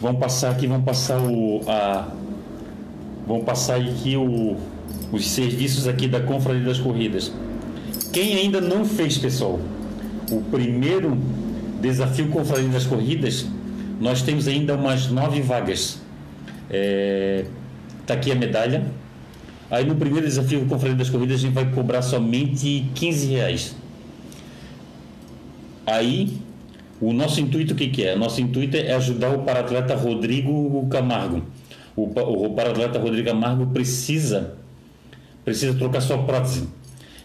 vamos passar aqui, vamos passar o a vamos passar aqui o, os serviços aqui da Confraria das Corridas. Quem ainda não fez, pessoal, o primeiro Desafio Confraria das Corridas, nós temos ainda umas nove vagas. É, tá aqui a medalha. Aí no primeiro desafio Confraria das Corridas a gente vai cobrar somente 15 reais. Aí o nosso intuito o que, que é? Nosso intuito é ajudar o paratleta Rodrigo Camargo. o, o para-atleta Rodrigo Amargo precisa, precisa trocar sua prótese.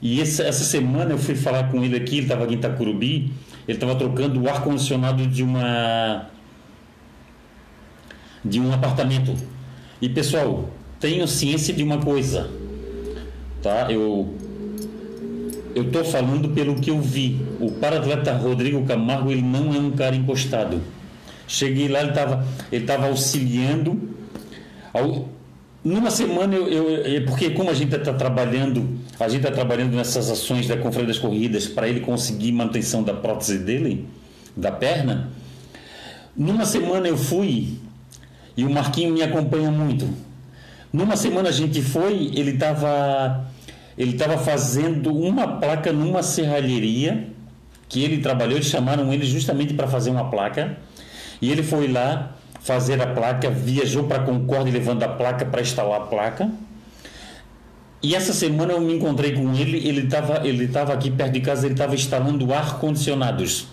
E essa, essa semana eu fui falar com ele aqui, ele estava aqui em Itacurubi, ele estava trocando o ar-condicionado de uma de um apartamento. E pessoal, tenho ciência de uma coisa, tá? Eu eu estou falando pelo que eu vi. O para-atleta Rodrigo Camargo ele não é um cara encostado. Cheguei lá, ele estava ele tava auxiliando. Ao, numa semana eu, eu, porque como a gente está trabalhando, a gente está trabalhando nessas ações da Conferência das Corridas para ele conseguir manutenção da prótese dele, da perna. Numa semana eu fui e o Marquinho me acompanha muito. Numa semana a gente foi, ele estava ele estava fazendo uma placa numa serralheria que ele trabalhou, eles chamaram ele justamente para fazer uma placa. E ele foi lá fazer a placa, viajou para Concórdia levando a placa para instalar a placa. E essa semana eu me encontrei com ele, ele estava ele tava aqui perto de casa, ele estava instalando ar-condicionados.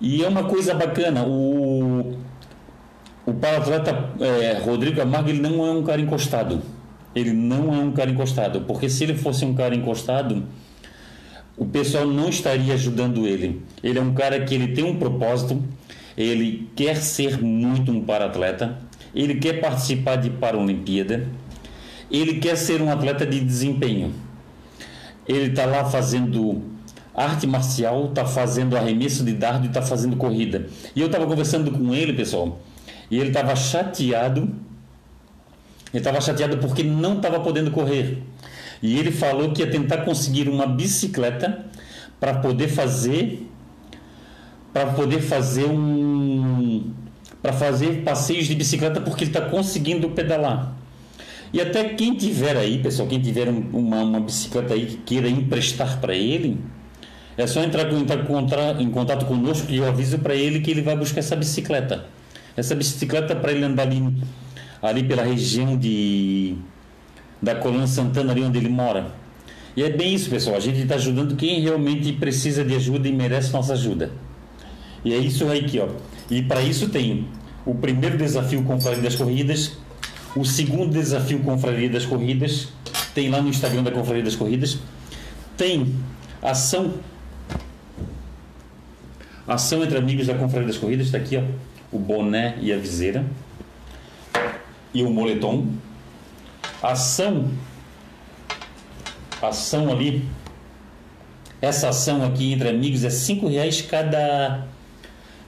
E é uma coisa bacana, o, o para-atleta é, Rodrigo Amargo ele não é um cara encostado. Ele não é um cara encostado, porque se ele fosse um cara encostado, o pessoal não estaria ajudando ele. Ele é um cara que ele tem um propósito, ele quer ser muito um para-atleta, ele quer participar de Paralimpíada, ele quer ser um atleta de desempenho. Ele está lá fazendo arte marcial, está fazendo arremesso de dardo e está fazendo corrida. E eu estava conversando com ele, pessoal, e ele estava chateado. Ele estava chateado porque não estava podendo correr. E ele falou que ia tentar conseguir uma bicicleta para poder fazer para poder fazer um para fazer passeios de bicicleta porque ele está conseguindo pedalar. E até quem tiver aí, pessoal, quem tiver uma, uma bicicleta aí que queira emprestar para ele, é só entrar, entrar em contato conosco e eu aviso para ele que ele vai buscar essa bicicleta. Essa bicicleta para ele andar ali, ali pela região de da Colônia Santana, ali onde ele mora. E é bem isso, pessoal. A gente está ajudando quem realmente precisa de ajuda e merece nossa ajuda. E é isso aí aqui, ó. E para isso tem o primeiro desafio Confraria das Corridas, o segundo desafio Confraria das Corridas, tem lá no Instagram da Confraria das Corridas, tem ação ação entre amigos da Confraria das Corridas, está aqui, ó o boné e a viseira e o moletom. Ação, ação ali, essa ação aqui entre amigos é cinco reais cada,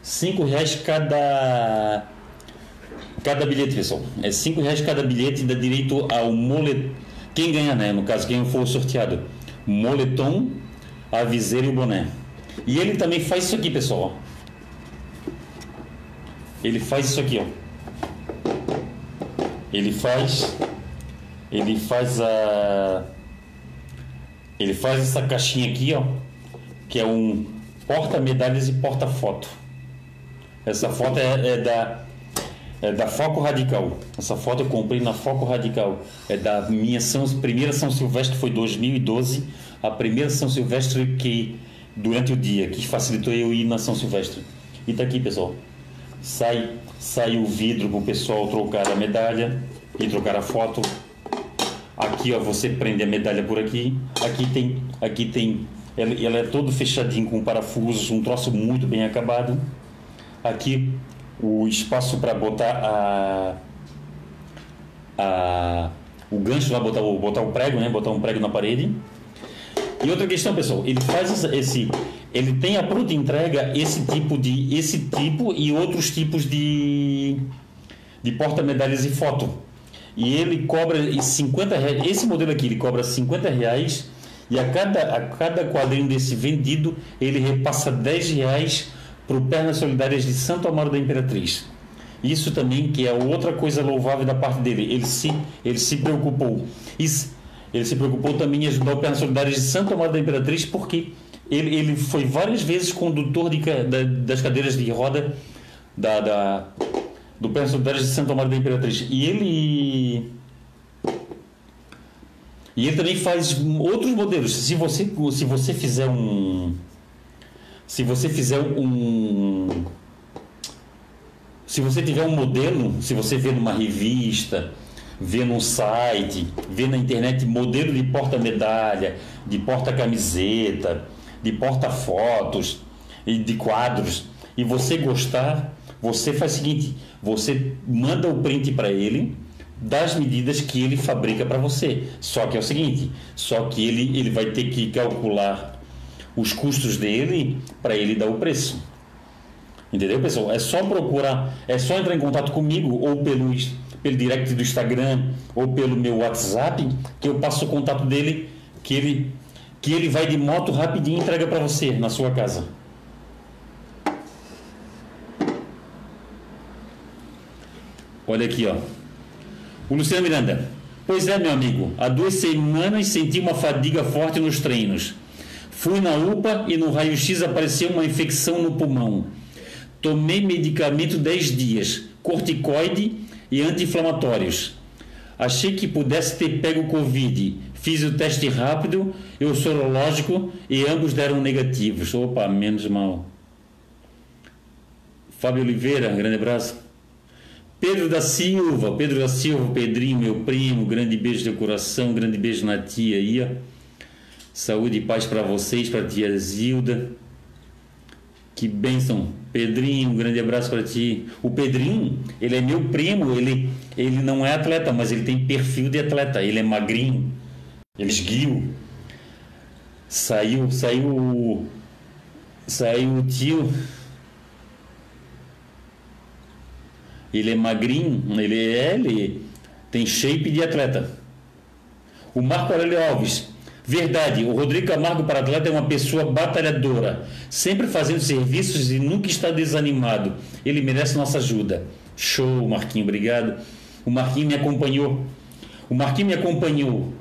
cinco reais cada, cada bilhete, pessoal. É cinco reais cada bilhete e dá direito ao moletom. Quem ganha, né? No caso, quem for sorteado, moletom, a viseira e o boné. E ele também faz isso aqui, pessoal. Ele faz isso aqui, ó. Ele faz ele faz a ele faz essa caixinha aqui, ó, que é um porta medalhas e porta foto. Essa foto é, é da é da Foco Radical. Essa foto eu comprei na Foco Radical. É da minha São, primeira São Silvestre, foi 2012. A primeira São Silvestre que, durante o dia, que facilitou eu ir na São Silvestre. E tá aqui, pessoal sai, sai o vidro para o pessoal trocar a medalha e trocar a foto. Aqui ó, você prende a medalha por aqui. Aqui tem, aqui tem, ela, ela é todo fechadinho com parafusos, um troço muito bem acabado. Aqui o espaço para botar a, a, o gancho lá, botar o, botar o prego, né? Botar um prego na parede. E outra questão, pessoal, ele faz esse, ele tem a pronta entrega esse tipo de esse tipo e outros tipos de de porta medalhas e foto. E ele cobra 50 reais, esse modelo aqui ele cobra 50 reais e a cada, a cada quadrinho desse vendido ele repassa 10 reais para o Pernas Solidárias de Santo Amaro da Imperatriz. Isso também que é outra coisa louvável da parte dele. Ele se, ele se preocupou. Isso, ele se preocupou também em ajudar o Pernas Solidárias de Santo Amaro da Imperatriz porque ele, ele foi várias vezes condutor de, da, das cadeiras de roda da, da do Pernas Solidárias de Santo Amaro da Imperatriz. E ele e ele também faz outros modelos. Se você, se você fizer um. Se você fizer um. Se você tiver um modelo, se você vê numa revista, vê num site, vê na internet modelo de porta-medalha, de porta-camiseta, de porta-fotos e de quadros, e você gostar, você faz o seguinte: você manda o print para ele das medidas que ele fabrica para você. Só que é o seguinte, só que ele, ele vai ter que calcular os custos dele para ele dar o preço. Entendeu, pessoal? É só procurar, é só entrar em contato comigo ou pelo, pelo direct do Instagram ou pelo meu WhatsApp que eu passo o contato dele que ele que ele vai de moto rapidinho e entrega para você na sua casa. Olha aqui, ó. O Luciano Miranda. Pois é, meu amigo. Há duas semanas senti uma fadiga forte nos treinos. Fui na UPA e no raio-x apareceu uma infecção no pulmão. Tomei medicamento 10 dias, corticoide e anti-inflamatórios. Achei que pudesse ter pego Covid. Fiz o teste rápido e o sorológico e ambos deram negativos. Opa, menos mal. Fábio Oliveira, grande abraço. Pedro da Silva, Pedro da Silva, Pedrinho, meu primo, grande beijo de coração, grande beijo na tia ó. Saúde e paz para vocês, para tia Zilda. Que bênção. Pedrinho, um grande abraço para ti. O Pedrinho, ele é meu primo, ele, ele não é atleta, mas ele tem perfil de atleta. Ele é magrinho, ele esguio. Saiu, saiu, saiu o tio Ele é magrinho, ele é, ele tem shape de atleta. O Marco Aurélio Alves, verdade, o Rodrigo Camargo para atleta é uma pessoa batalhadora, sempre fazendo serviços e nunca está desanimado. Ele merece nossa ajuda. Show, Marquinho, obrigado. O Marquinho me acompanhou. O Marquinho me acompanhou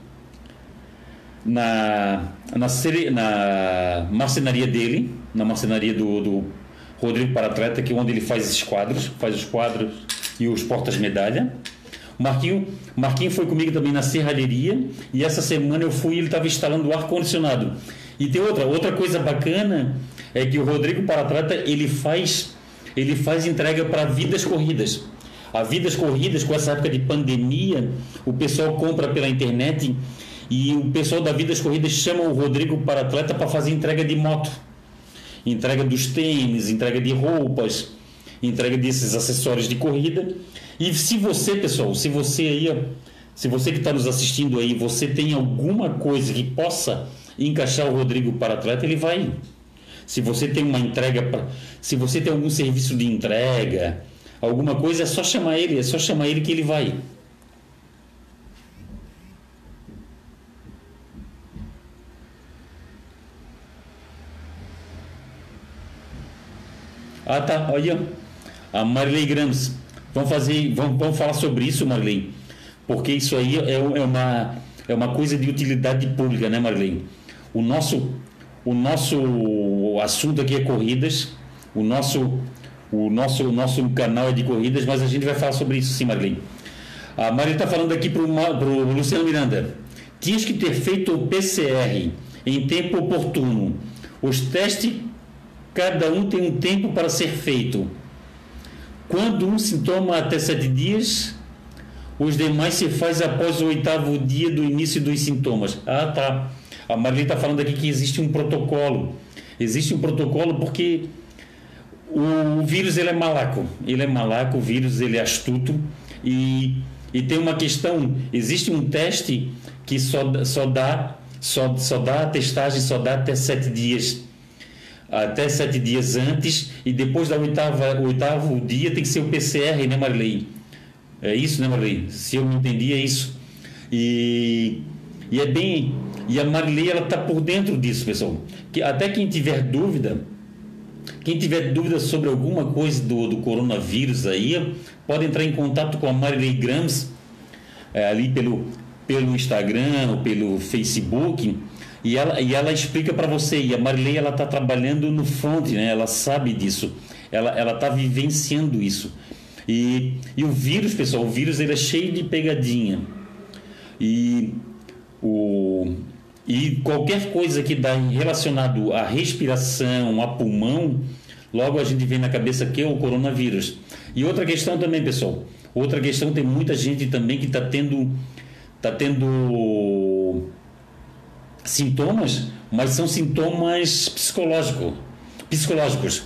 na, na, na marcenaria dele, na marcenaria do, do Rodrigo para Atleta, que é onde ele faz esses quadros, faz os quadros e os portas-medalha. Marquinho, Marquinho foi comigo também na serralheria e essa semana eu fui ele estava instalando o ar-condicionado. E tem outra, outra coisa bacana é que o Rodrigo para Atleta ele faz, ele faz entrega para vidas corridas. A vidas corridas, com essa época de pandemia, o pessoal compra pela internet e o pessoal da Vidas Corridas chama o Rodrigo para para fazer entrega de moto entrega dos tênis, entrega de roupas, entrega desses acessórios de corrida. E se você, pessoal, se você aí, se você que está nos assistindo aí, você tem alguma coisa que possa encaixar o Rodrigo para atleta, ele vai. Se você tem uma entrega, pra, se você tem algum serviço de entrega, alguma coisa, é só chamar ele, é só chamar ele que ele vai. Ah, tá. Olha, a Marilei Grams. Vamos fazer, vamos, vamos falar sobre isso, Marilei, porque isso aí é, é, uma é uma coisa de utilidade pública, né, Marilei? O nosso o nosso assunto aqui é corridas, o nosso o nosso o nosso canal é de corridas, mas a gente vai falar sobre isso sim, Marilei. A Marilei está falando aqui para o Luciano Miranda. Tinhas que ter feito o PCR em tempo oportuno. Os testes cada um tem um tempo para ser feito. Quando um sintoma até sete dias, os demais se faz após o oitavo dia do início dos sintomas. Ah, tá. A Maria está falando aqui que existe um protocolo. Existe um protocolo porque o, vírus ele é malaco. Ele é malaco, o vírus ele é astuto e, e tem uma questão. Existe um teste que só, só dá só, só dá a testagem só dá até sete dias até sete dias antes e depois da oitava, oitavo dia tem que ser o PCR, né, Marilei? É isso, né, Marilei? Se eu não entendi, é isso. E, e é bem. E a Marilei, ela está por dentro disso, pessoal. Que, até quem tiver dúvida, quem tiver dúvida sobre alguma coisa do, do coronavírus aí, pode entrar em contato com a Marilei Grams, é, ali pelo, pelo Instagram ou pelo Facebook e ela, e ela explica para você, e a Marilei ela está trabalhando no front, né? ela sabe disso, ela está vivenciando isso. E, e o vírus, pessoal, o vírus ele é cheio de pegadinha. E, o, e qualquer coisa que dá relacionado à respiração, a pulmão, logo a gente vem na cabeça que é o coronavírus. E outra questão também, pessoal. Outra questão tem muita gente também que está tendo tá tendo sintomas, mas são sintomas psicológicos, psicológicos.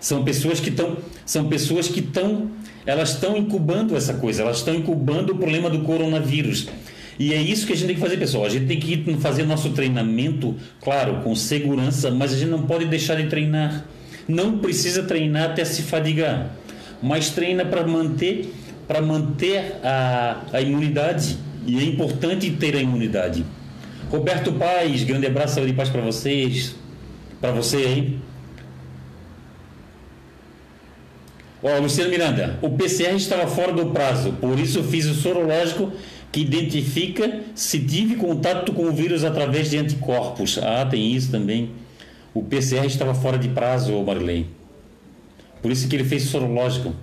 São pessoas que estão são pessoas que estão elas estão incubando essa coisa, elas estão incubando o problema do coronavírus. E é isso que a gente tem que fazer, pessoal. A gente tem que fazer nosso treinamento, claro, com segurança, mas a gente não pode deixar de treinar. Não precisa treinar até se fadigar, mas treina para manter para manter a, a imunidade. E é importante ter a imunidade. Roberto Paz, grande abraço, saúde e paz para vocês. Para você aí. Ó, Luciano Miranda, o PCR estava fora do prazo, por isso fiz o sorológico que identifica se tive contato com o vírus através de anticorpos. Ah, tem isso também. O PCR estava fora de prazo, Marilei. Por isso que ele fez sorológico.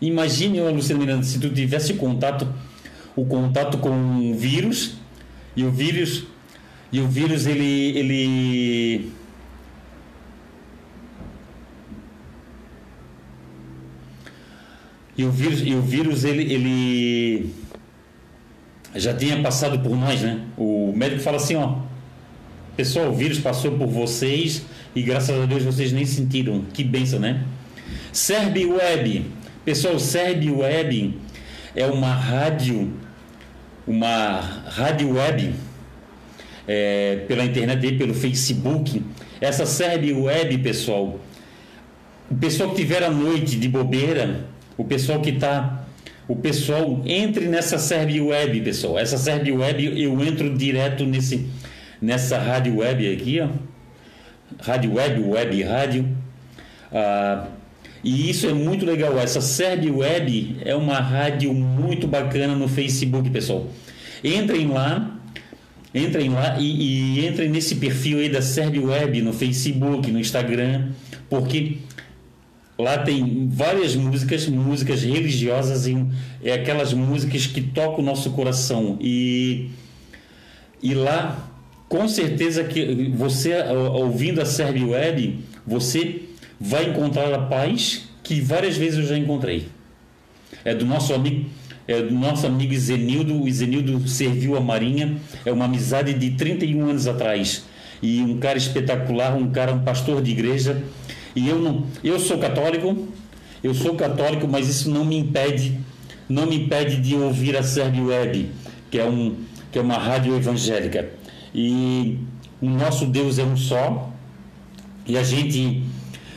Imagine, Luciano Miranda, se tu tivesse contato, o contato com um vírus e o vírus e o vírus ele ele E o vírus, e o vírus ele, ele já tinha passado por nós, né? O médico fala assim, ó, pessoal, o vírus passou por vocês e graças a Deus vocês nem sentiram. Que benção, né? Serb Web, pessoal, Serb Web é uma rádio, uma rádio web é, pela internet e pelo Facebook. Essa Serb Web, pessoal, o pessoal que tiver a noite de bobeira o pessoal que está. O pessoal entre nessa Serb Web, pessoal. Essa Serb Web eu entro direto nesse, nessa rádio web aqui, ó. Rádio web, web rádio. Ah, e isso é muito legal. Essa Serb Web é uma rádio muito bacana no Facebook, pessoal. Entrem lá, entrem lá e, e entrem nesse perfil aí da Serb Web no Facebook, no Instagram, porque Lá tem várias músicas, músicas religiosas e é aquelas músicas que tocam o nosso coração e e lá com certeza que você ouvindo a Serb Web, você vai encontrar a paz que várias vezes eu já encontrei. É do nosso amigo é do nosso amigo Zenildo, o Zenildo serviu a Marinha, é uma amizade de 31 anos atrás. E um cara espetacular, um cara, um pastor de igreja, e eu não, eu sou católico, eu sou católico, mas isso não me impede, não me impede de ouvir a Serb Web, que é um que é uma rádio evangélica. E o nosso Deus é um só. E a gente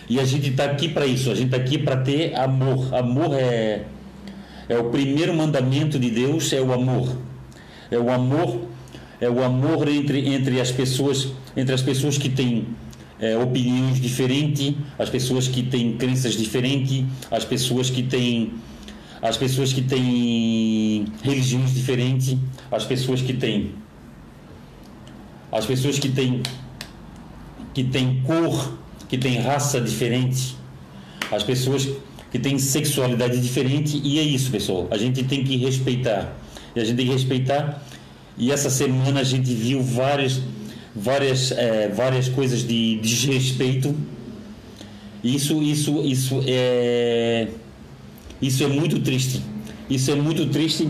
e a gente está aqui para isso. A gente está aqui para ter amor. Amor é é o primeiro mandamento de Deus, é o amor. É o amor, é o amor entre entre as pessoas, entre as pessoas que têm é, opiniões diferentes, as pessoas que têm crenças diferentes, as pessoas que têm as pessoas que têm religiões diferentes, as pessoas que têm as pessoas que têm que têm cor, que têm raça diferente, as pessoas que têm sexualidade diferente e é isso, pessoal. A gente tem que respeitar. E a gente tem que respeitar. E essa semana a gente viu várias várias, é, várias coisas de desrespeito. Isso, isso, isso é, isso é muito triste. Isso é muito triste.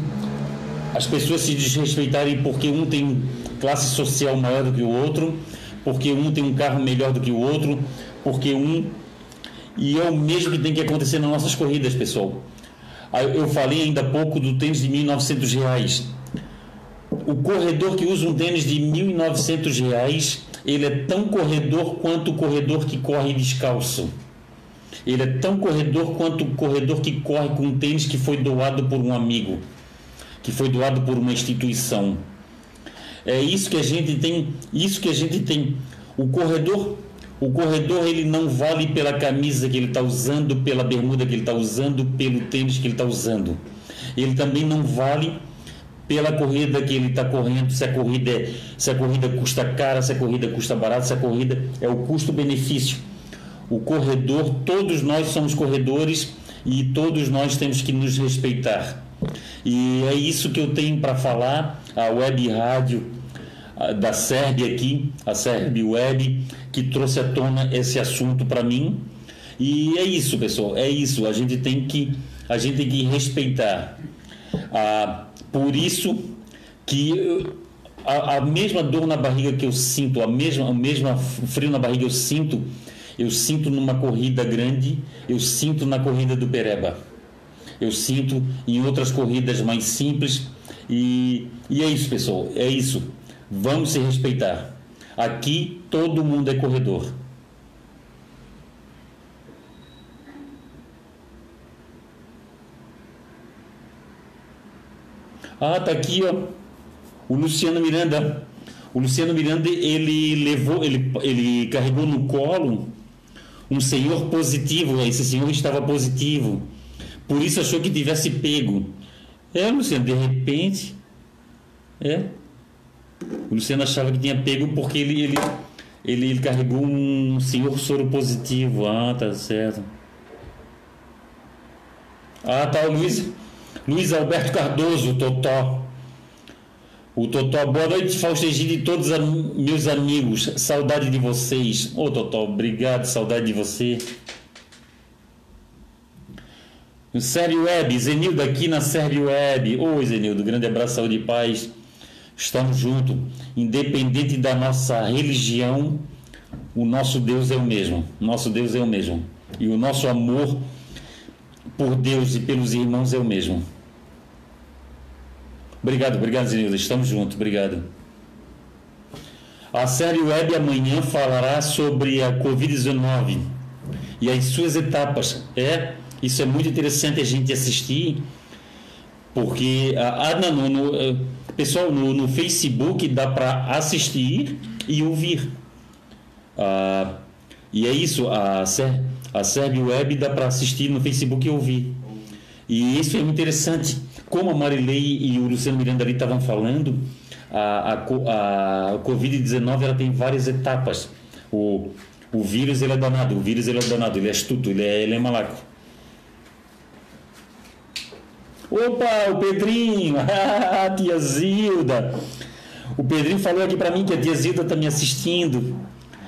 As pessoas se desrespeitarem porque um tem classe social maior do que o outro, porque um tem um carro melhor do que o outro, porque um. E é o mesmo que tem que acontecer nas nossas corridas, pessoal. Eu falei ainda há pouco do tênis de 1.900 reais o corredor que usa um tênis de R$ 1.900, ele é tão corredor quanto o corredor que corre descalço. Ele é tão corredor quanto o corredor que corre com um tênis que foi doado por um amigo, que foi doado por uma instituição. É isso que a gente tem, isso que a gente tem. O corredor, o corredor ele não vale pela camisa que ele está usando, pela bermuda que ele está usando, pelo tênis que ele está usando. Ele também não vale pela corrida que ele está correndo, se a corrida, é, se a corrida custa cara, se a corrida custa barato, se a corrida é o custo-benefício. O corredor, todos nós somos corredores e todos nós temos que nos respeitar. E é isso que eu tenho para falar. A web rádio, da Sérbia aqui, a Sérbia Web, que trouxe à tona esse assunto para mim. E é isso, pessoal, é isso. A gente tem que, a gente tem que respeitar. Ah, por isso que a, a, mesma dor na barriga que eu sinto, a mesma, a mesma frio na barriga eu sinto, eu sinto numa corrida grande, eu sinto na corrida do Bereba. Eu sinto em outras corridas mais simples. E, e é isso, pessoal, é isso. Vamos se respeitar. Aqui todo mundo é corredor. Ah, tá aqui, ó. O Luciano Miranda. O Luciano Miranda, ele levou, ele, ele carregou no colo um senhor positivo. Esse senhor estava positivo. Por isso achou que tivesse pego. É, Luciano, de repente. É. O Luciano achava que tinha pego porque ele, ele, ele, ele carregou um senhor soro positivo. Ah, tá certo. Ah, tá o Luiz, Luiz Alberto Cardoso, Totó. O Totó, boa noite, Faustegi e todos meus amigos. Saudade de vocês. Ô, Totó, obrigado, saudade de você. Sério Web, Zenildo aqui na Sério Web. Oi, Zenildo, grande abraço, saúde e paz. Estamos juntos. Independente da nossa religião, o nosso Deus é o mesmo. Nosso Deus é o mesmo. E o nosso amor por Deus e pelos irmãos é o mesmo. Obrigado, obrigado, Zenildo. Estamos juntos. Obrigado. A série web amanhã falará sobre a Covid-19 e as suas etapas. É, isso é muito interessante a gente assistir, porque no, no, Pessoal, no, no Facebook dá para assistir e ouvir. Ah, e é isso, a, a Serb Web dá para assistir no Facebook e ouvir. E isso é muito interessante. Como a Marilei e o Luciano Miranda ali estavam falando, a, a, a Covid-19 ela tem várias etapas. O, o vírus ele é danado, o vírus ele é danado, ele é astuto, ele é, ele é malaco. Opa, o Pedrinho, *laughs* a tia Zilda. O Pedrinho falou aqui para mim que a tia Zilda está me assistindo.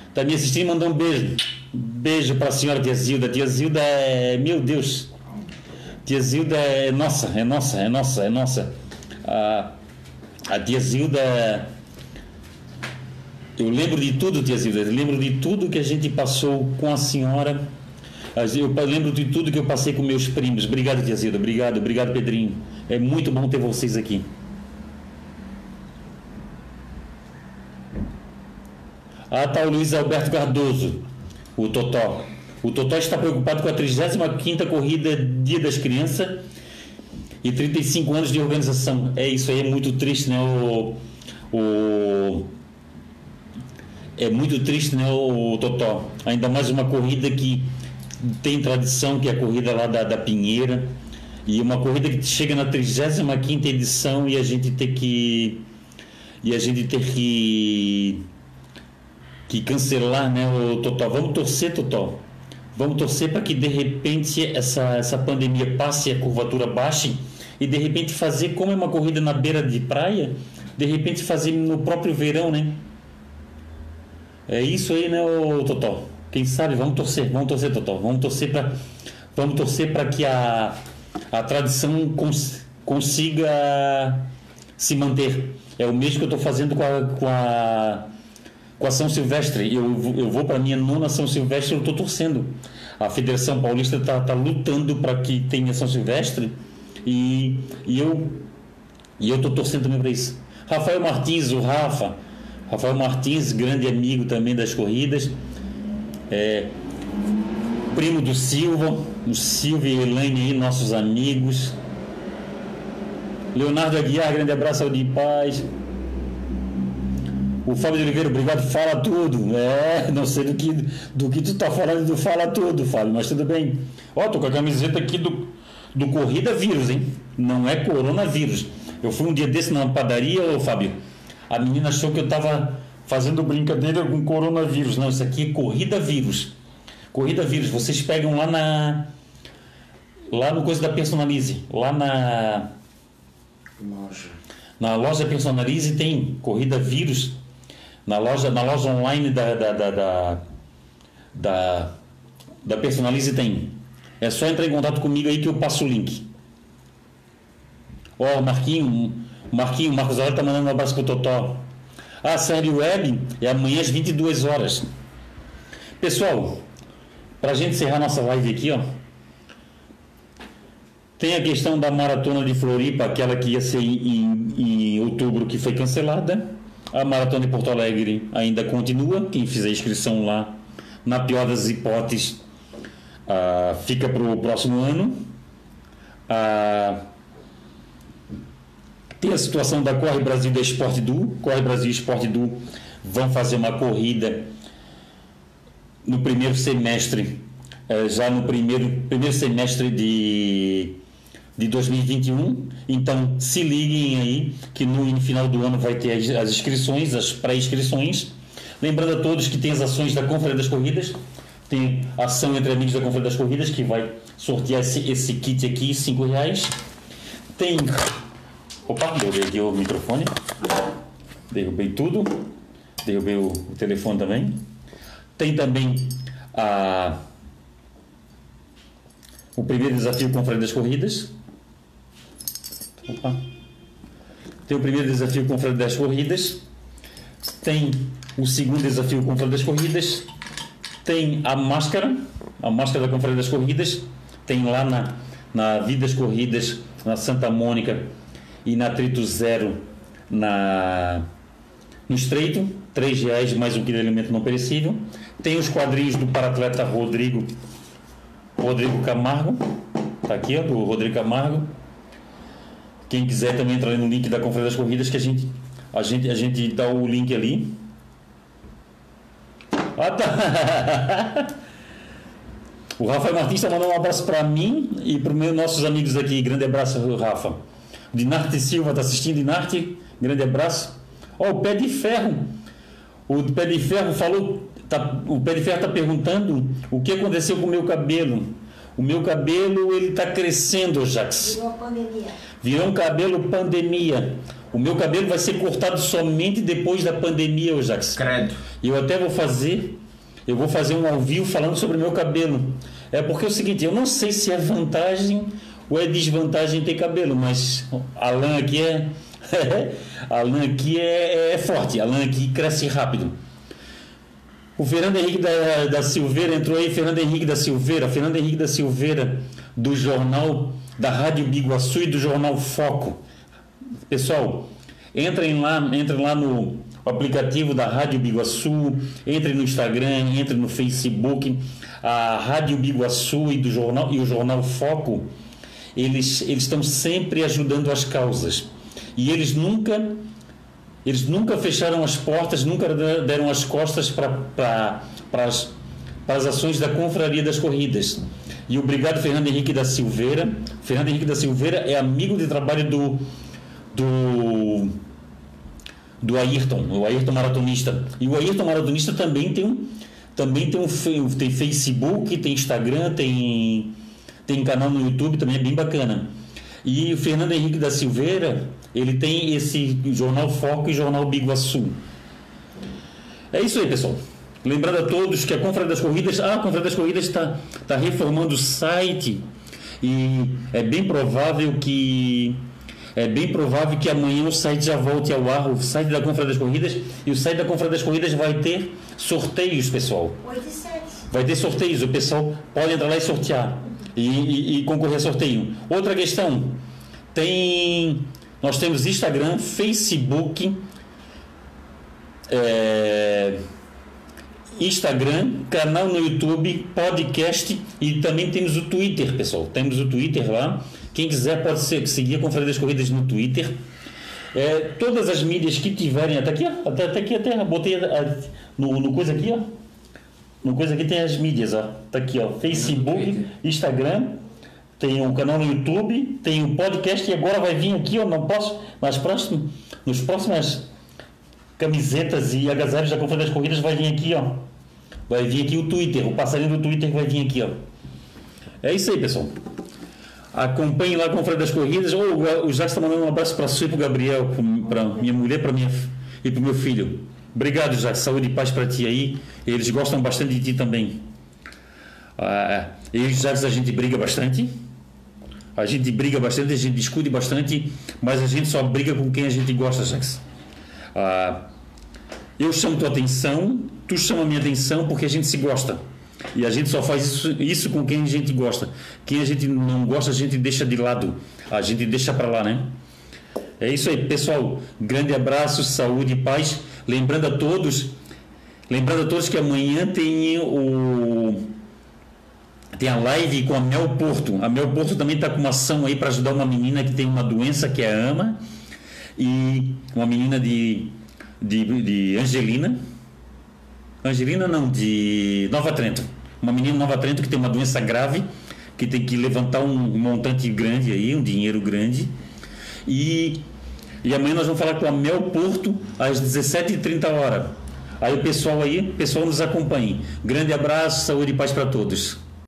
Está me assistindo e mandou um beijo. Beijo para a senhora tia Zilda. Tia Zilda é. Meu Deus. Tia Zilda é nossa, é nossa, é nossa, é nossa. A, a tia Zilda. Eu lembro de tudo, tia Zilda. Eu lembro de tudo que a gente passou com a senhora eu lembro de tudo que eu passei com meus primos. Obrigado, Tia Zilda. Obrigado, obrigado, Pedrinho. É muito bom ter vocês aqui. Ah, tá o Luiz Alberto Cardoso, o Totó. O Totó está preocupado com a 35ª Corrida Dia das Crianças e 35 anos de organização. É isso aí, é muito triste, né? O, o, é muito triste, né, o Totó? Ainda mais uma corrida que tem tradição, que é a corrida lá da, da Pinheira, e uma corrida que chega na 35 edição e a gente tem que e a gente ter que que cancelar, né, o Totó. Vamos torcer, Totó. Vamos torcer para que de repente essa essa pandemia passe, a curvatura baixe e de repente fazer como é uma corrida na beira de praia, de repente fazer no próprio verão, né? É isso aí, né, o Totó. Quem sabe, vamos torcer, vamos torcer, Totó. Vamos torcer para vamos torcer para que a, a tradição cons, consiga se manter. É o mesmo que eu estou fazendo com a, com a, com a São Silvestre. Eu, eu vou para minha nona São Silvestre, eu estou torcendo. A Federação Paulista está tá lutando para que tenha São Silvestre e, e eu e eu estou torcendo também para isso. Rafael Martins, o Rafa, Rafael Martins, grande amigo também das corridas é, primo do Silva, o Silvio e Elaine nossos amigos. Leonardo Aguiar, grande abraço ao de paz. O Fábio de Oliveira, obrigado, fala tudo. É, não sei do que, do que tu tá falando do Fala Tudo, Fábio, mas tudo bem. Ó, tô com a camiseta aqui do, do Corrida Vírus, hein? Não é coronavírus. Eu fui um dia desse na padaria, ô Fábio. A menina achou que eu tava fazendo brincadeira com coronavírus. Não, isso aqui é corrida vírus. Corrida vírus. Vocês pegam lá na. Lá no coisa da Personalize. Lá na. Loja. Na loja Personalize tem corrida vírus. Na loja, na loja online da, da, da, da, da, da Personalize tem. É só entrar em contato comigo aí que eu passo o link. Ó, oh, Marquinho, Marquinho, Marcos Aurélio tá mandando um abraço pro Totó. A série web é amanhã às 22 horas. Pessoal, para a gente encerrar nossa live aqui, ó, tem a questão da maratona de Floripa, aquela que ia ser em, em outubro, que foi cancelada. A maratona de Porto Alegre ainda continua. Quem fizer inscrição lá, na pior das hipóteses, ah, fica para o próximo ano. Ah, tem a situação da Corre Brasil da Esporte Du. Corre Brasil e Esporte Du vão fazer uma corrida no primeiro semestre, eh, já no primeiro, primeiro semestre de, de 2021. Então se liguem aí que no final do ano vai ter as, inscrições, as pré-inscrições. Lembrando a todos que tem as ações da Conferência das Corridas. Tem ação entre amigos da Conferência das Corridas que vai sortear esse, esse kit aqui, 5 reais. Tem Opa, derrubei aqui o microfone. Derrubei tudo. Derrubei o, o telefone também. Tem também a, o primeiro desafio com freio das corridas. Opa. Tem o primeiro desafio com freio das corridas. Tem o segundo desafio com freio das corridas. Tem a máscara, a máscara da Conferência das Corridas. Tem lá na, na Vidas Corridas, na Santa Mônica, e na Trito Zero na, no Estreito, R$ reais mais um quilo de alimento não perecível. Tem os quadrinhos do paratleta Rodrigo Rodrigo Camargo, tá aqui, ó, do Rodrigo Camargo. Quem quiser também entrar no link da Conferência das Corridas que a gente a gente a gente dá o link ali. Ah, tá. *laughs* O Rafael Martins está mandando um abraço para mim e para os nossos amigos aqui. Grande abraço, Rafa. Dinarte Silva está assistindo, Dinarte, grande abraço. Ó, oh, o Pé de Ferro, o Pé de Ferro falou, tá, o Pé de Ferro está perguntando o que aconteceu com o meu cabelo. O meu cabelo, ele está crescendo, Jax. Virou pandemia. Virou um cabelo pandemia. O meu cabelo vai ser cortado somente depois da pandemia, Jax. Credo. E eu até vou fazer, eu vou fazer um ao vivo falando sobre o meu cabelo. É porque é o seguinte, eu não sei se é vantagem ou é desvantagem ter cabelo, mas a lã aqui é. *laughs* a lã aqui é, é, forte, a lã aqui cresce rápido. O Fernando Henrique da, da Silveira entrou aí, Fernando Henrique da Silveira, Fernando Henrique da Silveira, do jornal da Rádio Biguaçu e do jornal Foco. Pessoal, entrem lá, entrem lá no aplicativo da Rádio Biguaçu, entrem no Instagram, entrem no Facebook, a Rádio Biguaçu e, do jornal, e o jornal Foco eles, eles estão sempre ajudando as causas. E eles nunca, eles nunca fecharam as portas, nunca deram as costas para as, as ações da Confraria das Corridas. E obrigado, Fernando Henrique da Silveira. Fernando Henrique da Silveira é amigo de trabalho do, do, do Ayrton, o Ayrton Maratonista. E o Ayrton Maratonista também tem um, também tem um tem Facebook, tem Instagram, tem tem canal no YouTube também, é bem bacana. E o Fernando Henrique da Silveira, ele tem esse jornal Foco e jornal Biguaçu. É isso aí, pessoal. Lembrando a todos que a Confraria das Corridas, ah, a Confraria das Corridas está tá reformando o site e é bem provável que é bem provável que amanhã o site já volte ao ar, o site da Confraria das Corridas, e o site da Confraria das Corridas vai ter sorteios, pessoal. 8 e 7. Vai ter sorteios, o pessoal pode entrar lá e sortear e, e, e concorrer a sorteio. Outra questão, tem nós temos Instagram, Facebook, é, Instagram, canal no YouTube, podcast e também temos o Twitter, pessoal. Temos o Twitter lá. Quem quiser pode ser, seguir a Conferência das Corridas no Twitter. É, todas as mídias que tiverem, até aqui, ó, até, até aqui até botei a, a, no, no coisa aqui, ó, uma coisa aqui tem as mídias, ó. Tá aqui, ó. Facebook, Instagram, tem um canal no YouTube, tem um podcast e agora vai vir aqui, ó. Não posso, nas próximas, nos próximas camisetas e agasalhos da Conferência das Corridas vai vir aqui, ó. Vai vir aqui o Twitter, o passarinho do Twitter vai vir aqui, ó. É isso aí, pessoal. Acompanhe lá o Freio das Corridas. Ou oh, o Jacques está mandando um abraço para você e para o Gabriel, para minha mulher para minha, e para o meu filho. Obrigado, Jacques. Saúde e paz para ti aí. Eles gostam bastante de ti também. Ah, eu e Jacques a gente briga bastante. A gente briga bastante, a gente discute bastante, mas a gente só briga com quem a gente gosta, Jacques. Ah, eu chamo tua atenção, tu chama minha atenção porque a gente se gosta. E a gente só faz isso, isso com quem a gente gosta. Quem a gente não gosta, a gente deixa de lado. A gente deixa para lá, né? É isso aí, pessoal. Grande abraço, saúde e paz. Lembrando a todos, lembrando a todos que amanhã tem o tem a live com a Mel Porto. A Mel Porto também está com uma ação aí para ajudar uma menina que tem uma doença que é ama e uma menina de, de, de Angelina. Angelina não, de Nova Trento. Uma menina Nova Trento que tem uma doença grave, que tem que levantar um montante grande aí, um dinheiro grande. E, e amanhã nós vamos falar com a Mel Porto às 17h30 horas. Aí o pessoal aí, pessoal nos acompanhe. Grande abraço, saúde e paz para todos.